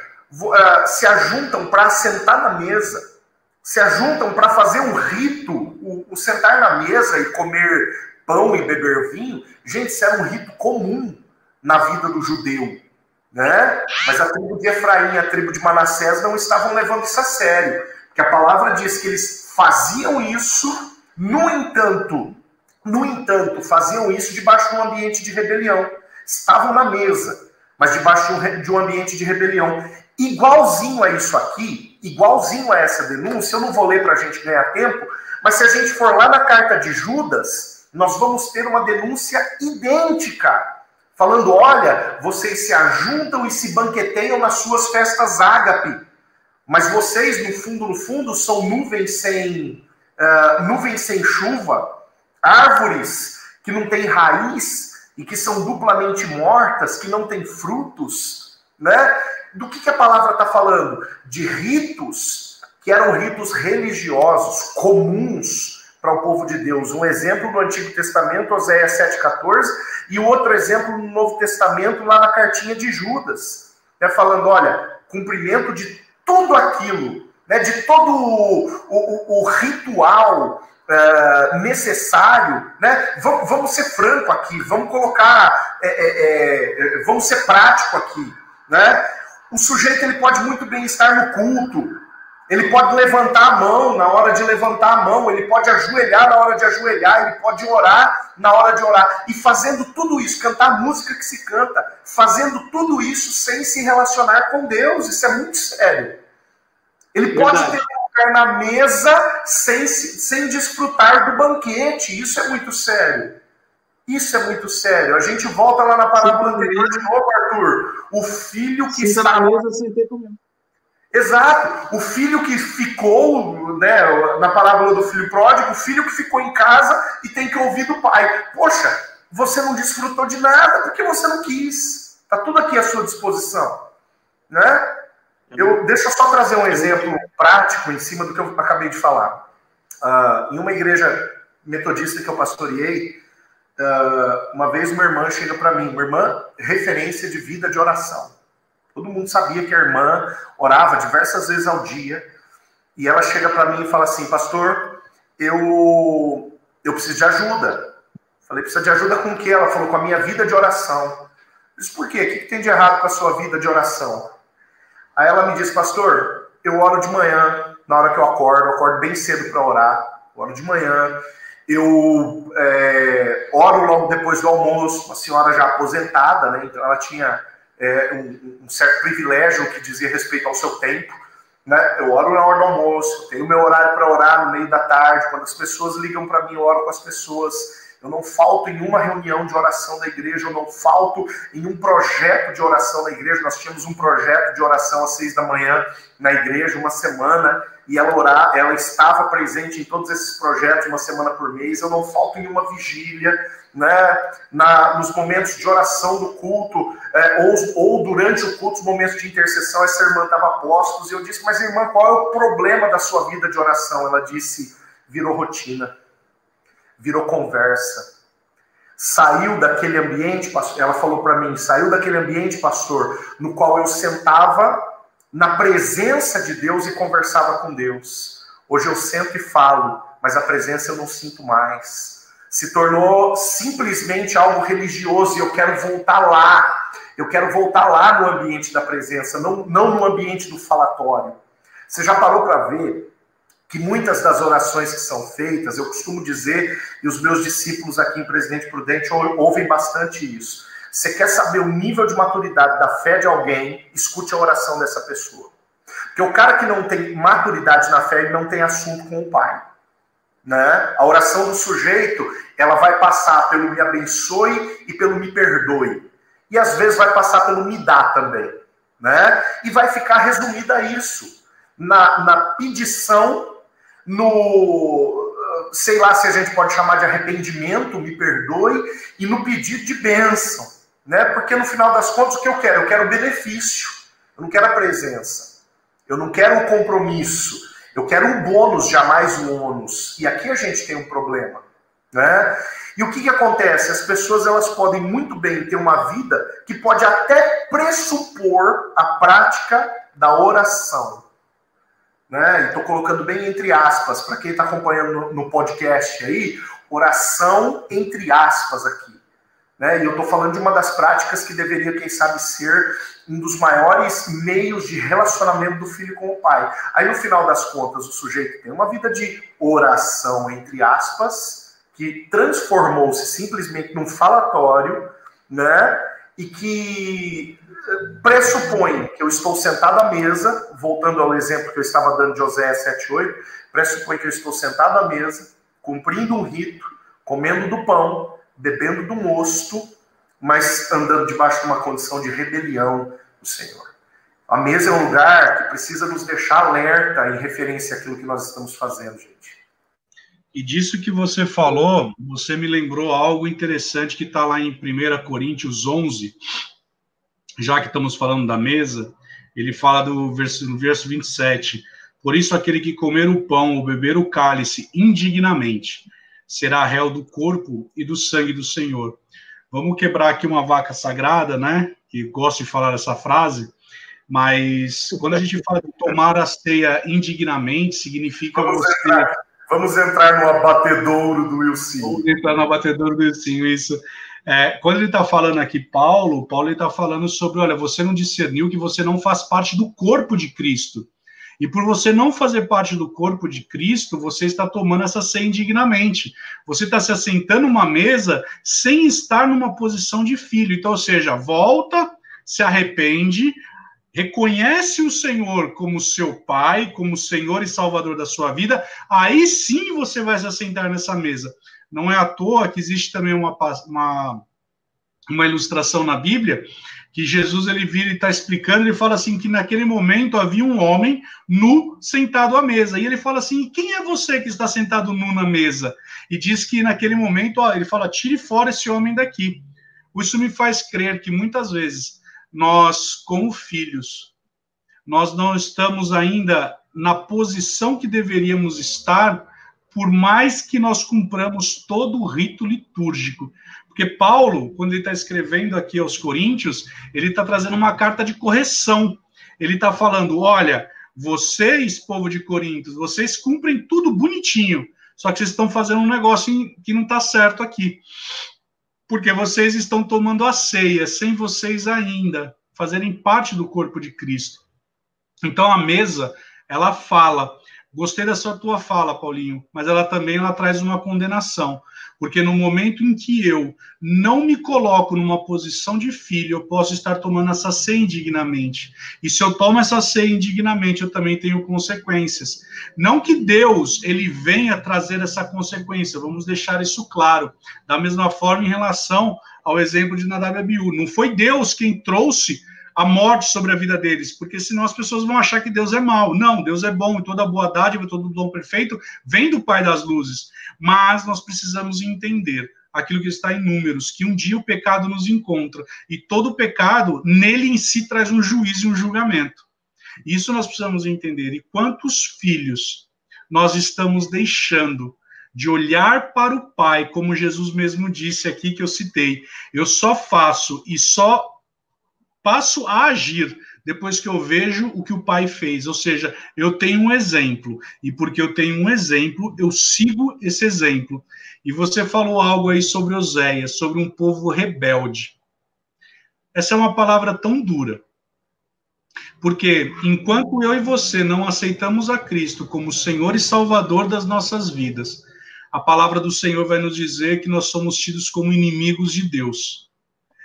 ah, se ajuntam para sentar na mesa. Se ajuntam para fazer um rito. O, o sentar na mesa e comer pão e beber vinho. Gente, isso era um rito comum na vida do judeu. Né? Mas a tribo de Efraim a tribo de Manassés não estavam levando isso a sério. Porque a palavra diz que eles faziam isso, no entanto, no entanto, faziam isso debaixo de um ambiente de rebelião. Estavam na mesa, mas debaixo de um ambiente de rebelião. Igualzinho a isso aqui, igualzinho a essa denúncia, eu não vou ler para a gente ganhar tempo, mas se a gente for lá na carta de Judas, nós vamos ter uma denúncia idêntica falando: olha, vocês se ajuntam e se banqueteiam nas suas festas ágape, mas vocês, no fundo, no fundo, são nuvens sem, uh, nuvens sem chuva, árvores que não têm raiz, e que são duplamente mortas, que não têm frutos, né? Do que, que a palavra está falando? De ritos que eram ritos religiosos comuns para o povo de Deus. Um exemplo no Antigo Testamento, Oséias 7,14, e outro exemplo no Novo Testamento, lá na cartinha de Judas, é falando: olha, cumprimento de tudo aquilo, né, de todo o, o, o ritual uh, necessário, né? Vamos, vamos, ser franco aqui, vamos colocar, é, é, é, vamos ser prático aqui, né? O sujeito ele pode muito bem estar no culto, ele pode levantar a mão na hora de levantar a mão, ele pode ajoelhar na hora de ajoelhar, ele pode orar na hora de orar. E fazendo tudo isso, cantar a música que se canta, fazendo tudo isso sem se relacionar com Deus, isso é muito sério. Ele pode Verdade. ter um lugar na mesa sem, sem desfrutar do banquete, isso é muito sério. Isso é muito sério. A gente volta lá na parábola anterior de novo, Arthur. O filho que está na mesa sem ter comido. Exato. O filho que ficou, né, na parábola do filho pródigo, o filho que ficou em casa e tem que ouvir do pai. Poxa, você não desfrutou de nada porque você não quis. Está tudo aqui à sua disposição. Né? Eu, deixa eu só trazer um exemplo prático em cima do que eu acabei de falar. Uh, em uma igreja metodista que eu pastoreei, uh, uma vez uma irmã chega para mim, uma irmã referência de vida de oração. Todo mundo sabia que a irmã orava diversas vezes ao dia. E ela chega para mim e fala assim: Pastor, eu, eu preciso de ajuda. Falei: Precisa de ajuda com o quê? Ela falou: Com a minha vida de oração. Eu disse: Por quê? O que, tem de errado com a sua vida de oração? Aí ela me disse: Pastor, eu oro de manhã, na hora que eu acordo, eu acordo bem cedo para orar, oro de manhã. Eu é, oro logo depois do almoço, uma senhora já aposentada, né? Então ela tinha é, um, um, certo privilégio que dizia respeito ao seu tempo. Né? Eu oro na hora do almoço, tenho meu horário para orar no meio da tarde, quando as pessoas ligam para mim, eu oro com as pessoas. Eu não falto em uma reunião de oração da igreja, eu não falto em um projeto de oração da igreja. Nós tínhamos um projeto de oração às seis da manhã na igreja, uma semana, e ela orar, ela estava presente em todos esses projetos uma semana por mês. Eu não falto em uma vigília, né? Na, nos momentos de oração do culto, é, ou, ou durante o culto, os momentos de intercessão, essa irmã estava postos, e eu disse, mas irmã, qual é o problema da sua vida de oração? Ela disse, virou rotina virou conversa. Saiu daquele ambiente, ela falou para mim, saiu daquele ambiente, pastor, no qual eu sentava na presença de Deus e conversava com Deus. Hoje eu sento e falo, mas a presença eu não sinto mais. Se tornou simplesmente algo religioso e eu quero voltar lá. Eu quero voltar lá no ambiente da presença, não, não no ambiente do falatório. Você já parou para ver que muitas das orações que são feitas, eu costumo dizer, e os meus discípulos aqui em Presidente Prudente ouvem bastante isso. Você quer saber o nível de maturidade da fé de alguém, escute a oração dessa pessoa. Porque o cara que não tem maturidade na fé, ele não tem assunto com o Pai. Né? A oração do sujeito, ela vai passar pelo me abençoe e pelo me perdoe. E às vezes vai passar pelo me dá também. Né? E vai ficar resumida isso. Na, na pedição no, sei lá se a gente pode chamar de arrependimento, me perdoe, e no pedido de bênção, né? Porque no final das contas o que eu quero? Eu quero benefício, eu não quero a presença, eu não quero o compromisso, eu quero um bônus, jamais o ônus. E aqui a gente tem um problema, né? E o que, que acontece? As pessoas elas podem muito bem ter uma vida que pode até pressupor a prática da oração né? Estou colocando bem entre aspas, para quem está acompanhando no, podcast aí, oração entre aspas aqui. Né? E eu estou falando de uma das práticas que deveria, quem sabe, ser um dos maiores meios de relacionamento do filho com o pai. Aí, no final das contas, o sujeito tem uma vida de oração, entre aspas, que transformou-se simplesmente num falatório, né? E que pressupõe que eu estou sentado à mesa, voltando ao exemplo que eu estava dando de José 7,8, pressupõe que eu estou sentado à mesa, cumprindo um rito, comendo do pão, bebendo do mosto, mas andando debaixo de uma condição de rebelião do Senhor. A mesa é um lugar que precisa nos deixar alerta em referência àquilo que nós estamos fazendo, gente. E disso que você falou, você me lembrou algo interessante que está lá em 1 Coríntios 11, já que estamos falando da mesa, ele fala do verso, no verso 27. Por isso, aquele que comer o pão ou beber o cálice indignamente será réu do corpo e do sangue do Senhor. Vamos quebrar aqui uma vaca sagrada, né? Que gosto de falar essa frase, mas quando a gente fala de tomar a ceia indignamente, significa vamos você. Entrar, vamos entrar no abatedouro do Wilson. Vamos entrar no abatedouro do Wilson, isso. É, quando ele está falando aqui, Paulo, Paulo está falando sobre, olha, você não discerniu que você não faz parte do corpo de Cristo. E por você não fazer parte do corpo de Cristo, você está tomando essa ceia indignamente. Você está se assentando numa mesa sem estar numa posição de filho. Então, ou seja, volta, se arrepende, reconhece o Senhor como seu Pai, como Senhor e Salvador da sua vida, aí sim você vai se assentar nessa mesa. Não é à toa que existe também uma, uma, uma ilustração na Bíblia que Jesus ele vira e está explicando, ele fala assim que naquele momento havia um homem nu sentado à mesa. E ele fala assim: quem é você que está sentado nu na mesa? E diz que naquele momento, ó, ele fala: tire fora esse homem daqui. Isso me faz crer que muitas vezes nós, como filhos, nós não estamos ainda na posição que deveríamos estar por mais que nós cumpramos todo o rito litúrgico. Porque Paulo, quando ele está escrevendo aqui aos Coríntios, ele está trazendo uma carta de correção. Ele está falando: olha, vocês, povo de Coríntios, vocês cumprem tudo bonitinho, só que vocês estão fazendo um negócio que não está certo aqui. Porque vocês estão tomando a ceia sem vocês ainda fazerem parte do corpo de Cristo. Então a mesa, ela fala Gostei da sua tua fala, Paulinho, mas ela também ela traz uma condenação, porque no momento em que eu não me coloco numa posição de filho, eu posso estar tomando essa ceia indignamente. E se eu tomo essa ceia indignamente, eu também tenho consequências. Não que Deus ele venha trazer essa consequência, vamos deixar isso claro. Da mesma forma em relação ao exemplo de Nadab e Abiú, não foi Deus quem trouxe a morte sobre a vida deles, porque senão as pessoas vão achar que Deus é mau. Não, Deus é bom e toda boa dádiva, todo dom perfeito vem do Pai das luzes. Mas nós precisamos entender aquilo que está em números, que um dia o pecado nos encontra e todo pecado nele em si traz um juízo e um julgamento. Isso nós precisamos entender. E quantos filhos nós estamos deixando de olhar para o Pai, como Jesus mesmo disse aqui que eu citei. Eu só faço e só passo a agir depois que eu vejo o que o pai fez. Ou seja, eu tenho um exemplo, e porque eu tenho um exemplo, eu sigo esse exemplo. E você falou algo aí sobre Oséias, sobre um povo rebelde. Essa é uma palavra tão dura. Porque enquanto eu e você não aceitamos a Cristo como Senhor e Salvador das nossas vidas, a palavra do Senhor vai nos dizer que nós somos tidos como inimigos de Deus.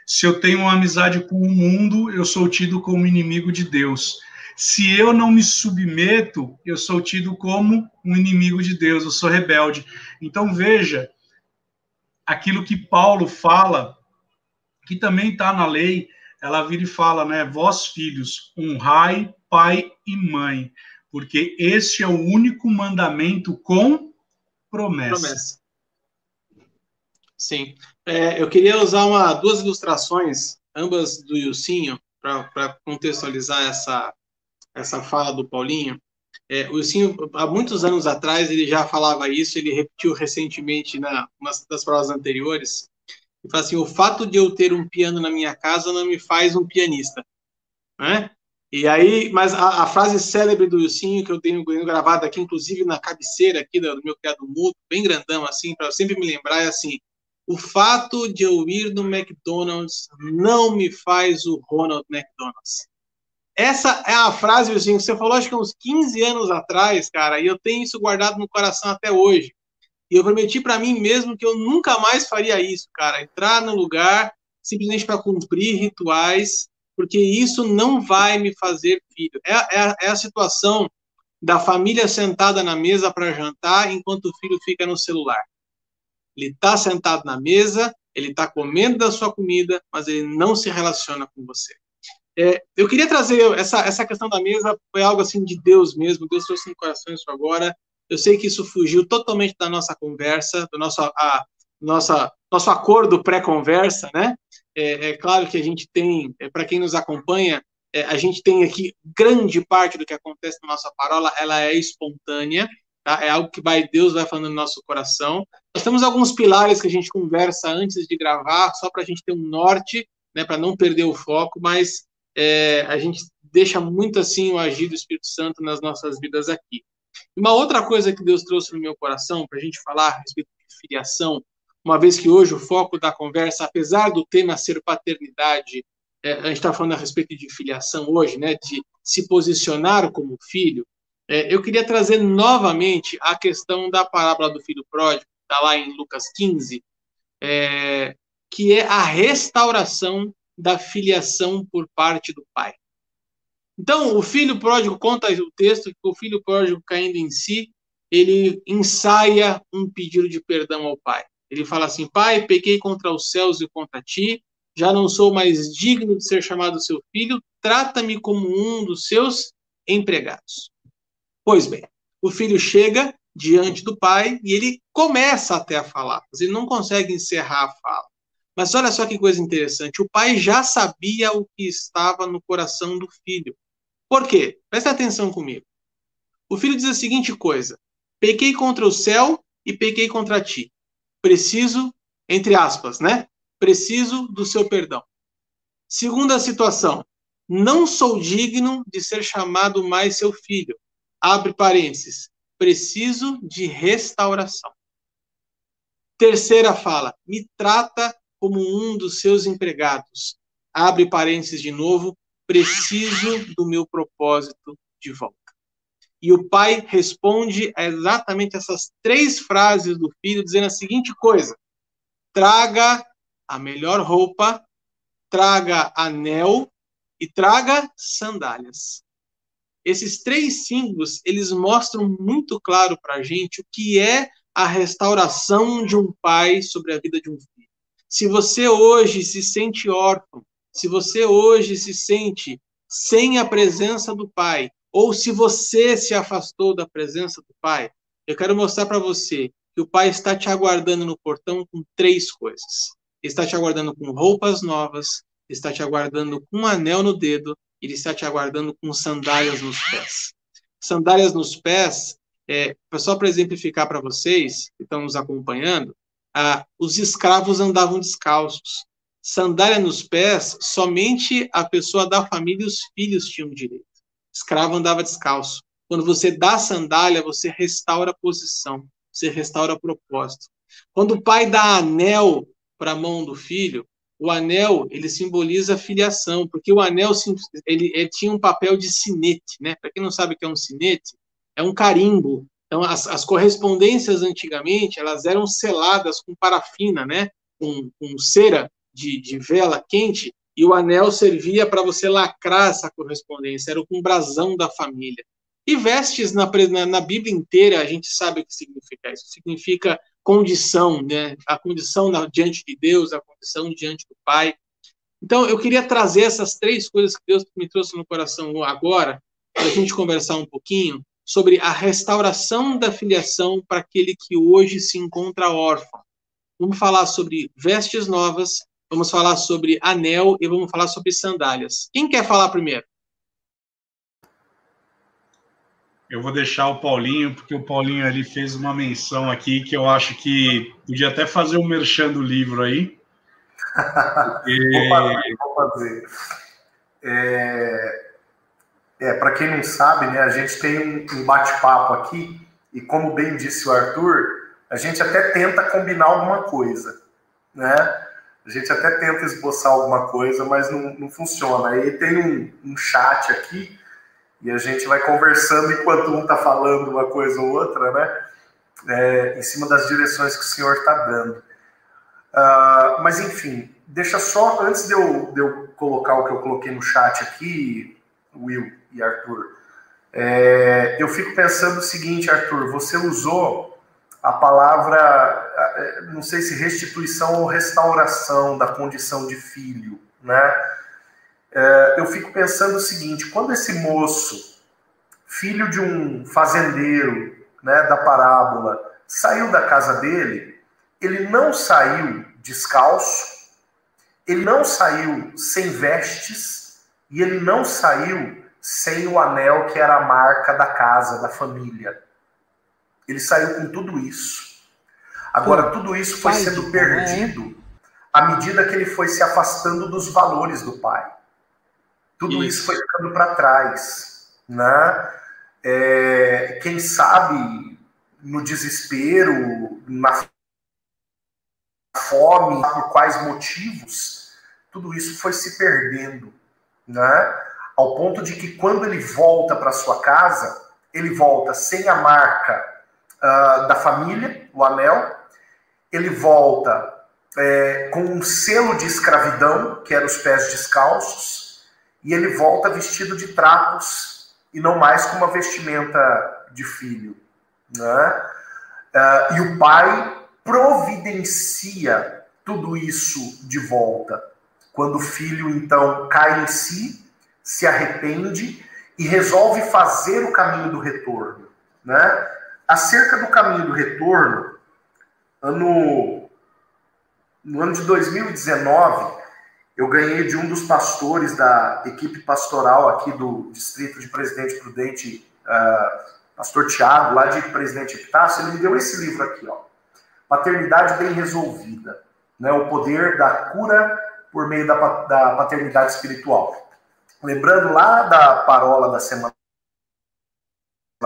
Se eu tenho uma amizade com o mundo, eu sou tido como inimigo de Deus. Se eu não me submeto, eu sou tido como um inimigo de Deus, eu sou rebelde. Então veja aquilo que Paulo fala, que também está na lei, ela vira e fala, né? Vós filhos, honrai pai e mãe, porque este é o único mandamento com promessa. promessa. Sim. É, eu queria usar uma, duas ilustrações, ambas do Ilcinho, para contextualizar essa, essa fala do Paulinho. É, o Ilcinho, há muitos anos atrás, ele já falava isso, ele repetiu recentemente na das provas anteriores. Ele fala assim: o fato de eu ter um piano na minha casa não me faz um pianista. Né? E aí, mas a, a frase célebre do Ilcinho, que eu tenho, tenho gravado aqui, inclusive na cabeceira aqui do, do meu criado mudo, bem grandão, assim, para sempre me lembrar, é assim: o fato de eu ir no McDonald's não me faz o Ronald McDonald's. Essa é a frase, que você falou, acho que uns 15 anos atrás, cara, e eu tenho isso guardado no coração até hoje. E eu prometi para mim mesmo que eu nunca mais faria isso, cara. Entrar no lugar simplesmente para cumprir rituais, porque isso não vai me fazer filho. É, é, é a situação da família sentada na mesa para jantar enquanto o filho fica no celular. Ele está sentado na mesa, ele está comendo da sua comida, mas ele não se relaciona com você. É, eu queria trazer essa, essa questão da mesa, foi algo assim de Deus mesmo, Deus trouxe no coração isso agora, Eu sei que isso fugiu totalmente da nossa conversa, do nosso, a, nossa, nosso acordo pré-conversa, né? É, é, claro que a gente tem, é, para quem nos acompanha, é, a gente tem aqui grande parte do que acontece na nossa parola, ela é espontânea, tá? É algo que vai Deus vai falando no nosso coração. Nós temos alguns pilares que a gente conversa antes de gravar, só para a gente ter um norte, né? Para não perder o foco, mas é, a gente deixa muito assim o agir do Espírito Santo nas nossas vidas aqui. Uma outra coisa que Deus trouxe no meu coração para a gente falar a respeito de filiação, uma vez que hoje o foco da conversa, apesar do tema ser paternidade, é, a gente está falando a respeito de filiação hoje, né, de se posicionar como filho, é, eu queria trazer novamente a questão da parábola do filho pródigo, está lá em Lucas 15, é, que é a restauração da filiação por parte do pai. Então, o filho pródigo conta o texto que o filho pródigo caindo em si, ele ensaia um pedido de perdão ao pai. Ele fala assim: Pai, pequei contra os céus e contra ti, já não sou mais digno de ser chamado seu filho, trata-me como um dos seus empregados. Pois bem, o filho chega diante do pai e ele começa até a falar, mas ele não consegue encerrar a fala. Mas olha só que coisa interessante: o pai já sabia o que estava no coração do filho. Por quê? Presta atenção comigo. O filho diz a seguinte coisa: pequei contra o céu e pequei contra ti. Preciso, entre aspas, né? preciso do seu perdão. Segunda situação, não sou digno de ser chamado mais seu filho. Abre parênteses, preciso de restauração. Terceira fala, me trata como um dos seus empregados. Abre parênteses de novo, preciso do meu propósito de volta. E o pai responde a exatamente essas três frases do filho, dizendo a seguinte coisa: traga a melhor roupa, traga anel e traga sandálias. Esses três símbolos, eles mostram muito claro para a gente o que é a restauração de um pai sobre a vida de um filho. Se você hoje se sente órfão, se você hoje se sente sem a presença do pai, ou se você se afastou da presença do pai, eu quero mostrar para você que o pai está te aguardando no portão com três coisas está te aguardando com roupas novas, está te aguardando com um anel no dedo, ele está te aguardando com sandálias nos pés. Sandálias nos pés, é, só para exemplificar para vocês que estão nos acompanhando, ah, os escravos andavam descalços. Sandália nos pés, somente a pessoa da família e os filhos tinham direito. Escravo andava descalço. Quando você dá sandália, você restaura a posição, você restaura o propósito. Quando o pai dá anel para a mão do filho, o anel ele simboliza a filiação, porque o anel ele, ele tinha um papel de sinete, né? Para quem não sabe o que é um sinete, é um carimbo. Então as, as correspondências antigamente elas eram seladas com parafina, né? Com, com cera de, de vela quente e o anel servia para você lacrar essa correspondência, era o brasão da família. E vestes na, na, na, Bíblia inteira, a gente sabe o que significa isso. Significa condição, né? A condição diante de Deus, a condição diante do Pai. Então, eu queria trazer essas três coisas que Deus me trouxe no coração agora, para a gente conversar um pouquinho sobre a restauração da filiação para aquele que hoje se encontra órfão. Vamos falar sobre vestes novas, vamos falar sobre anel e vamos falar sobre sandálias. Quem quer falar primeiro? Eu vou deixar o Paulinho, porque o Paulinho ali fez uma menção aqui que eu acho que podia até fazer um merchan do livro aí. Porque... (laughs) vou fazer. Vou fazer. É, é para quem não sabe, né, a gente tem um, bate-papo aqui, e como bem disse o Arthur, a gente até tenta combinar alguma coisa, né? A gente até tenta esboçar alguma coisa, mas não, não funciona. Aí tem um, um chat aqui e a gente vai conversando enquanto um está falando uma coisa ou outra, né? É, em cima das direções que o senhor está dando. Uh, mas enfim, deixa só, antes de eu, de eu colocar o que eu coloquei no chat aqui, Will e Arthur, é, eu fico pensando o seguinte, Arthur, você usou a palavra, é, não sei se restituição ou restauração da condição de filho, né? É, eu fico pensando o seguinte: quando esse moço, filho de um fazendeiro, né, da parábola saiu da casa dele, ele não saiu descalço, ele não saiu sem vestes e ele não saiu sem o anel que era a marca da casa, da família. Ele saiu com tudo isso. Agora, tudo isso foi sendo perdido à medida que ele foi se afastando dos valores do pai. Tudo isso, isso foi ficando para trás. Né? É, quem sabe no desespero, na fome, por quais motivos, tudo isso foi se perdendo, né? Ao ponto de que quando ele volta para sua casa, ele volta sem a marca uh, da família, o anel, ele volta é, com um selo de escravidão, que era os pés descalços, e ele volta vestido de trapos e não mais com uma vestimenta de filho. Né? Uh, e o pai providencia tudo isso de volta. Quando o filho então cai em si, se arrepende e resolve fazer o caminho do retorno. Né? Acerca do caminho do retorno, ano, no ano de 2019, eu ganhei de um dos pastores da equipe pastoral aqui do distrito de Presidente Prudente, uh, pastor Tiago, lá de Presidente Epitácio, ele me deu esse livro aqui, ó. Paternidade Bem Resolvida, né? o poder da cura por meio da, da paternidade espiritual. Lembrando lá da parola da semana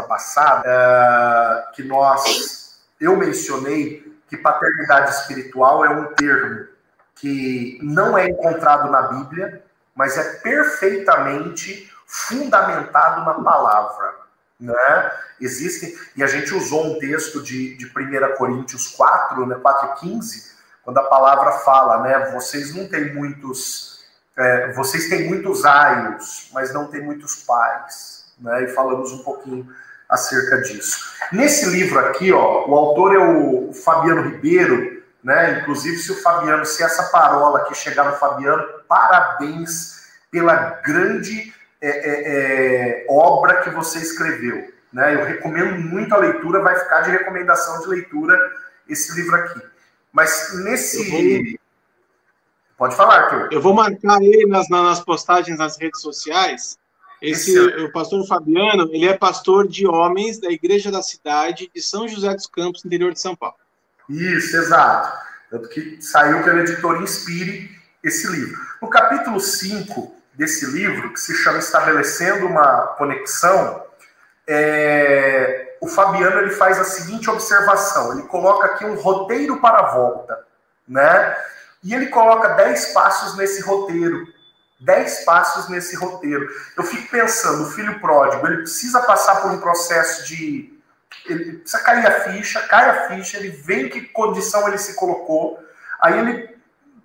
passada, é, que nós, eu mencionei que paternidade espiritual é um termo que não é encontrado na Bíblia, mas é perfeitamente fundamentado na palavra né? Existem, e a gente usou um texto de, de 1 Coríntios 4, né, 4,15, quando a palavra fala, né? Vocês não têm muitos, é, vocês têm muitos aios, mas não têm muitos pais, né? E falamos um pouquinho acerca disso. Nesse livro aqui, ó, o autor é o Fabiano Ribeiro, né? Inclusive, se o Fabiano, se essa parola aqui chegar no Fabiano, parabéns pela grande é, é, é, obra que você escreveu. Né? Eu recomendo muito a leitura, vai ficar de recomendação de leitura esse livro aqui. Mas nesse. Pode falar, Arthur. Eu vou marcar ele nas, nas postagens nas redes sociais. Esse, esse o pastor Fabiano, ele é pastor de homens da Igreja da Cidade de São José dos Campos, interior de São Paulo. Isso, exato. Tanto que saiu pela editora Inspire esse livro. No capítulo 5, desse livro, que se chama Estabelecendo uma Conexão, é, o Fabiano ele faz a seguinte observação: ele coloca aqui um roteiro para a volta, né? E ele coloca dez passos nesse roteiro. Dez passos nesse roteiro. Eu fico pensando, o filho pródigo, ele precisa passar por um processo de. Ele precisa cair a ficha, cai a ficha, ele vê em que condição ele se colocou, aí ele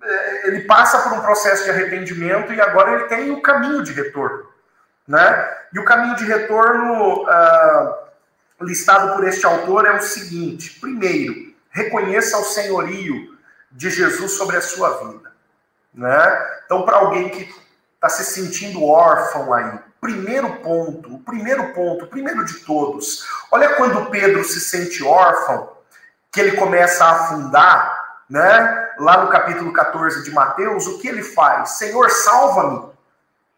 é, ele passa por um processo de arrependimento e agora ele tem o caminho de retorno. Né? E o caminho de retorno uh, listado por este autor é o seguinte: primeiro, reconheça o senhorio de Jesus sobre a sua vida. Né? Então, para alguém que está se sentindo órfão aí, primeiro ponto, o primeiro ponto, o primeiro de todos, olha quando Pedro se sente órfão, que ele começa a afundar, né? lá no capítulo 14 de Mateus, o que ele faz? Senhor, salva-me.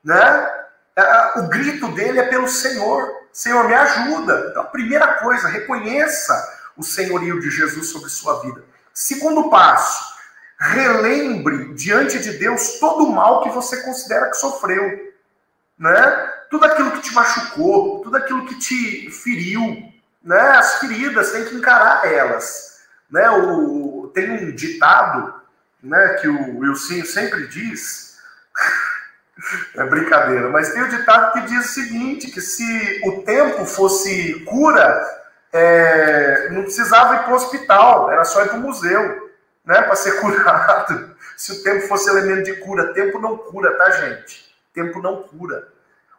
Né? É, o grito dele é pelo Senhor. Senhor, me ajuda. Então, a primeira coisa, reconheça o senhorio de Jesus sobre sua vida. Segundo passo, relembre diante de Deus todo o mal que você considera que sofreu. Né? Tudo aquilo que te machucou, tudo aquilo que te feriu. Né? As feridas, tem que encarar elas. Né? O, tem um ditado né, que o Wilson sempre diz. (laughs) É brincadeira, mas tem um ditado que diz o seguinte: que se o tempo fosse cura, é, não precisava ir para o hospital, era só ir para o museu, né? Para ser (laughs) curado. Se o tempo fosse elemento de cura, tempo não cura, tá, gente? Tempo não cura.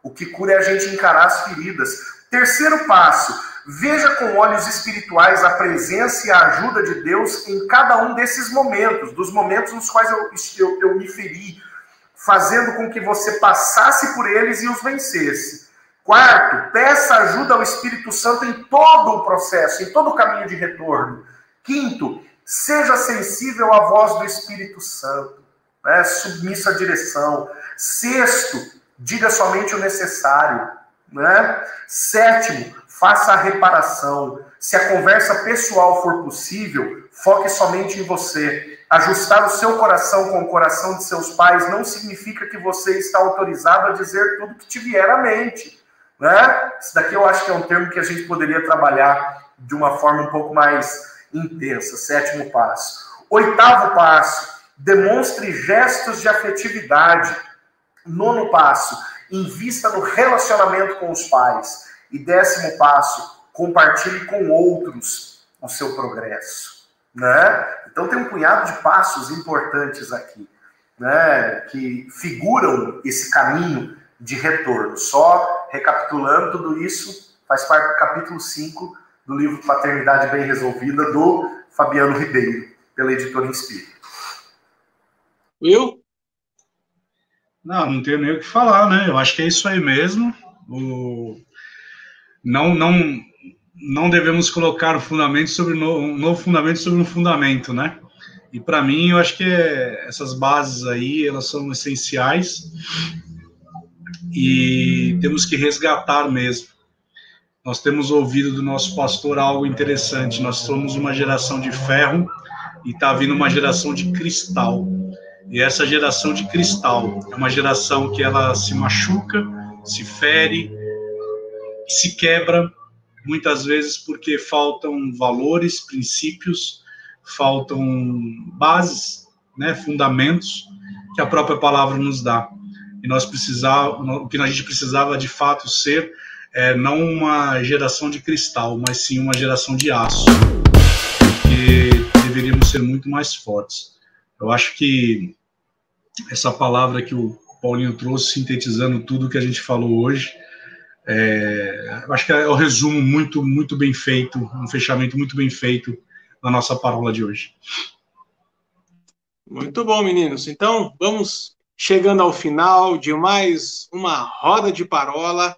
O que cura é a gente encarar as feridas. Terceiro passo, Veja com olhos espirituais a presença e a ajuda de Deus em cada um desses momentos, dos momentos nos quais eu, eu, eu me feri, fazendo com que você passasse por eles e os vencesse. Quarto, peça ajuda ao Espírito Santo em todo o processo, em todo o caminho de retorno. Quinto, seja sensível à voz do Espírito Santo, né? submisso à direção. Sexto, diga somente o necessário. Né? Sétimo, faça a reparação. Se a conversa pessoal for possível, foque somente em você. Ajustar o seu coração com o coração de seus pais não significa que você está autorizado a dizer tudo que te vier à mente. Né? Isso daqui eu acho que é um termo que a gente poderia trabalhar de uma forma um pouco mais intensa. Sétimo passo. Oitavo passo, demonstre gestos de afetividade. Nono passo, invista no relacionamento com os pais. E décimo passo, compartilhe com outros o seu progresso. Né? Então tem um punhado de passos importantes aqui, né, que figuram esse caminho de retorno. Só recapitulando tudo isso, faz parte do capítulo 5 do livro Paternidade Bem Resolvida, do Fabiano Ribeiro, pela editora Inspire. Eu? Não, não tenho nem o que falar, né? Eu acho que é isso aí mesmo. O... Não, não, não devemos colocar o fundamento sobre um novo fundamento sobre um fundamento, né? E para mim, eu acho que é... essas bases aí, elas são essenciais e temos que resgatar mesmo. Nós temos ouvido do nosso pastor algo interessante. Nós somos uma geração de ferro e está vindo uma geração de cristal. E essa geração de cristal é uma geração que ela se machuca, se fere, se quebra, muitas vezes porque faltam valores, princípios, faltam bases, né, fundamentos que a própria palavra nos dá. E nós precisávamos, o que a gente precisava de fato ser é, não uma geração de cristal, mas sim uma geração de aço, que deveríamos ser muito mais fortes. Eu acho que essa palavra que o Paulinho trouxe, sintetizando tudo que a gente falou hoje, é, acho que é o resumo muito, muito bem feito, um fechamento muito bem feito na nossa parábola de hoje. Muito bom, meninos. Então, vamos chegando ao final de mais uma roda de parola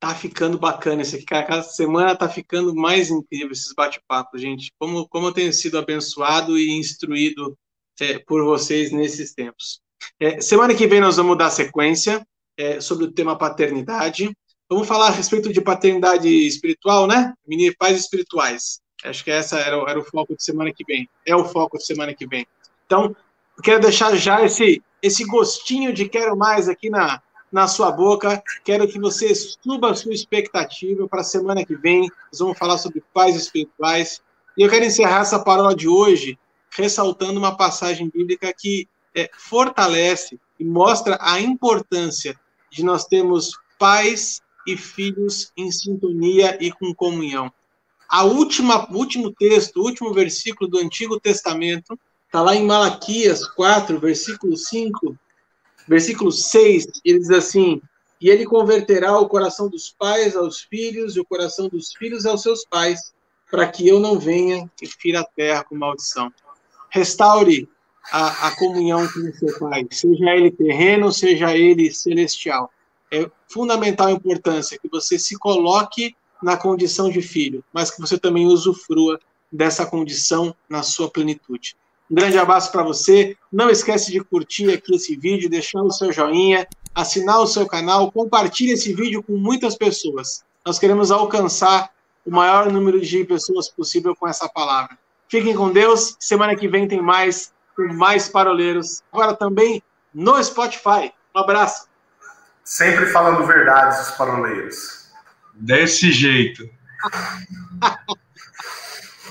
tá ficando bacana isso aqui, cara. Cada semana tá ficando mais incrível esses bate-papos, gente. Como, como eu tenho sido abençoado e instruído é, por vocês nesses tempos. É, semana que vem nós vamos dar sequência é, sobre o tema paternidade. Vamos falar a respeito de paternidade espiritual, né? Mini pais espirituais. Acho que essa era, era o foco de semana que vem. É o foco de semana que vem. Então, quero deixar já esse, esse gostinho de quero mais aqui na, na sua boca. Quero que você suba a sua expectativa para a semana que vem. Nós vamos falar sobre pais espirituais. E eu quero encerrar essa parola de hoje ressaltando uma passagem bíblica que é, fortalece e mostra a importância de nós termos pais e filhos em sintonia e com comunhão. A última, último texto, o último versículo do Antigo Testamento, está lá em Malaquias 4, versículo 5, versículo 6, ele diz assim: E ele converterá o coração dos pais aos filhos e o coração dos filhos aos seus pais, para que eu não venha e fira a terra com maldição. Restaure a, a comunhão com o seu pai, seja ele terreno, seja ele celestial. É fundamental a importância que você se coloque na condição de filho, mas que você também usufrua dessa condição na sua plenitude. Um grande abraço para você. Não esquece de curtir aqui esse vídeo, deixar o seu joinha, assinar o seu canal, compartilhe esse vídeo com muitas pessoas. Nós queremos alcançar o maior número de pessoas possível com essa palavra. Fiquem com Deus. Semana que vem tem mais, com mais paroleiros. Agora também no Spotify. Um abraço. Sempre falando verdades, os paroleiros. Desse jeito. (laughs)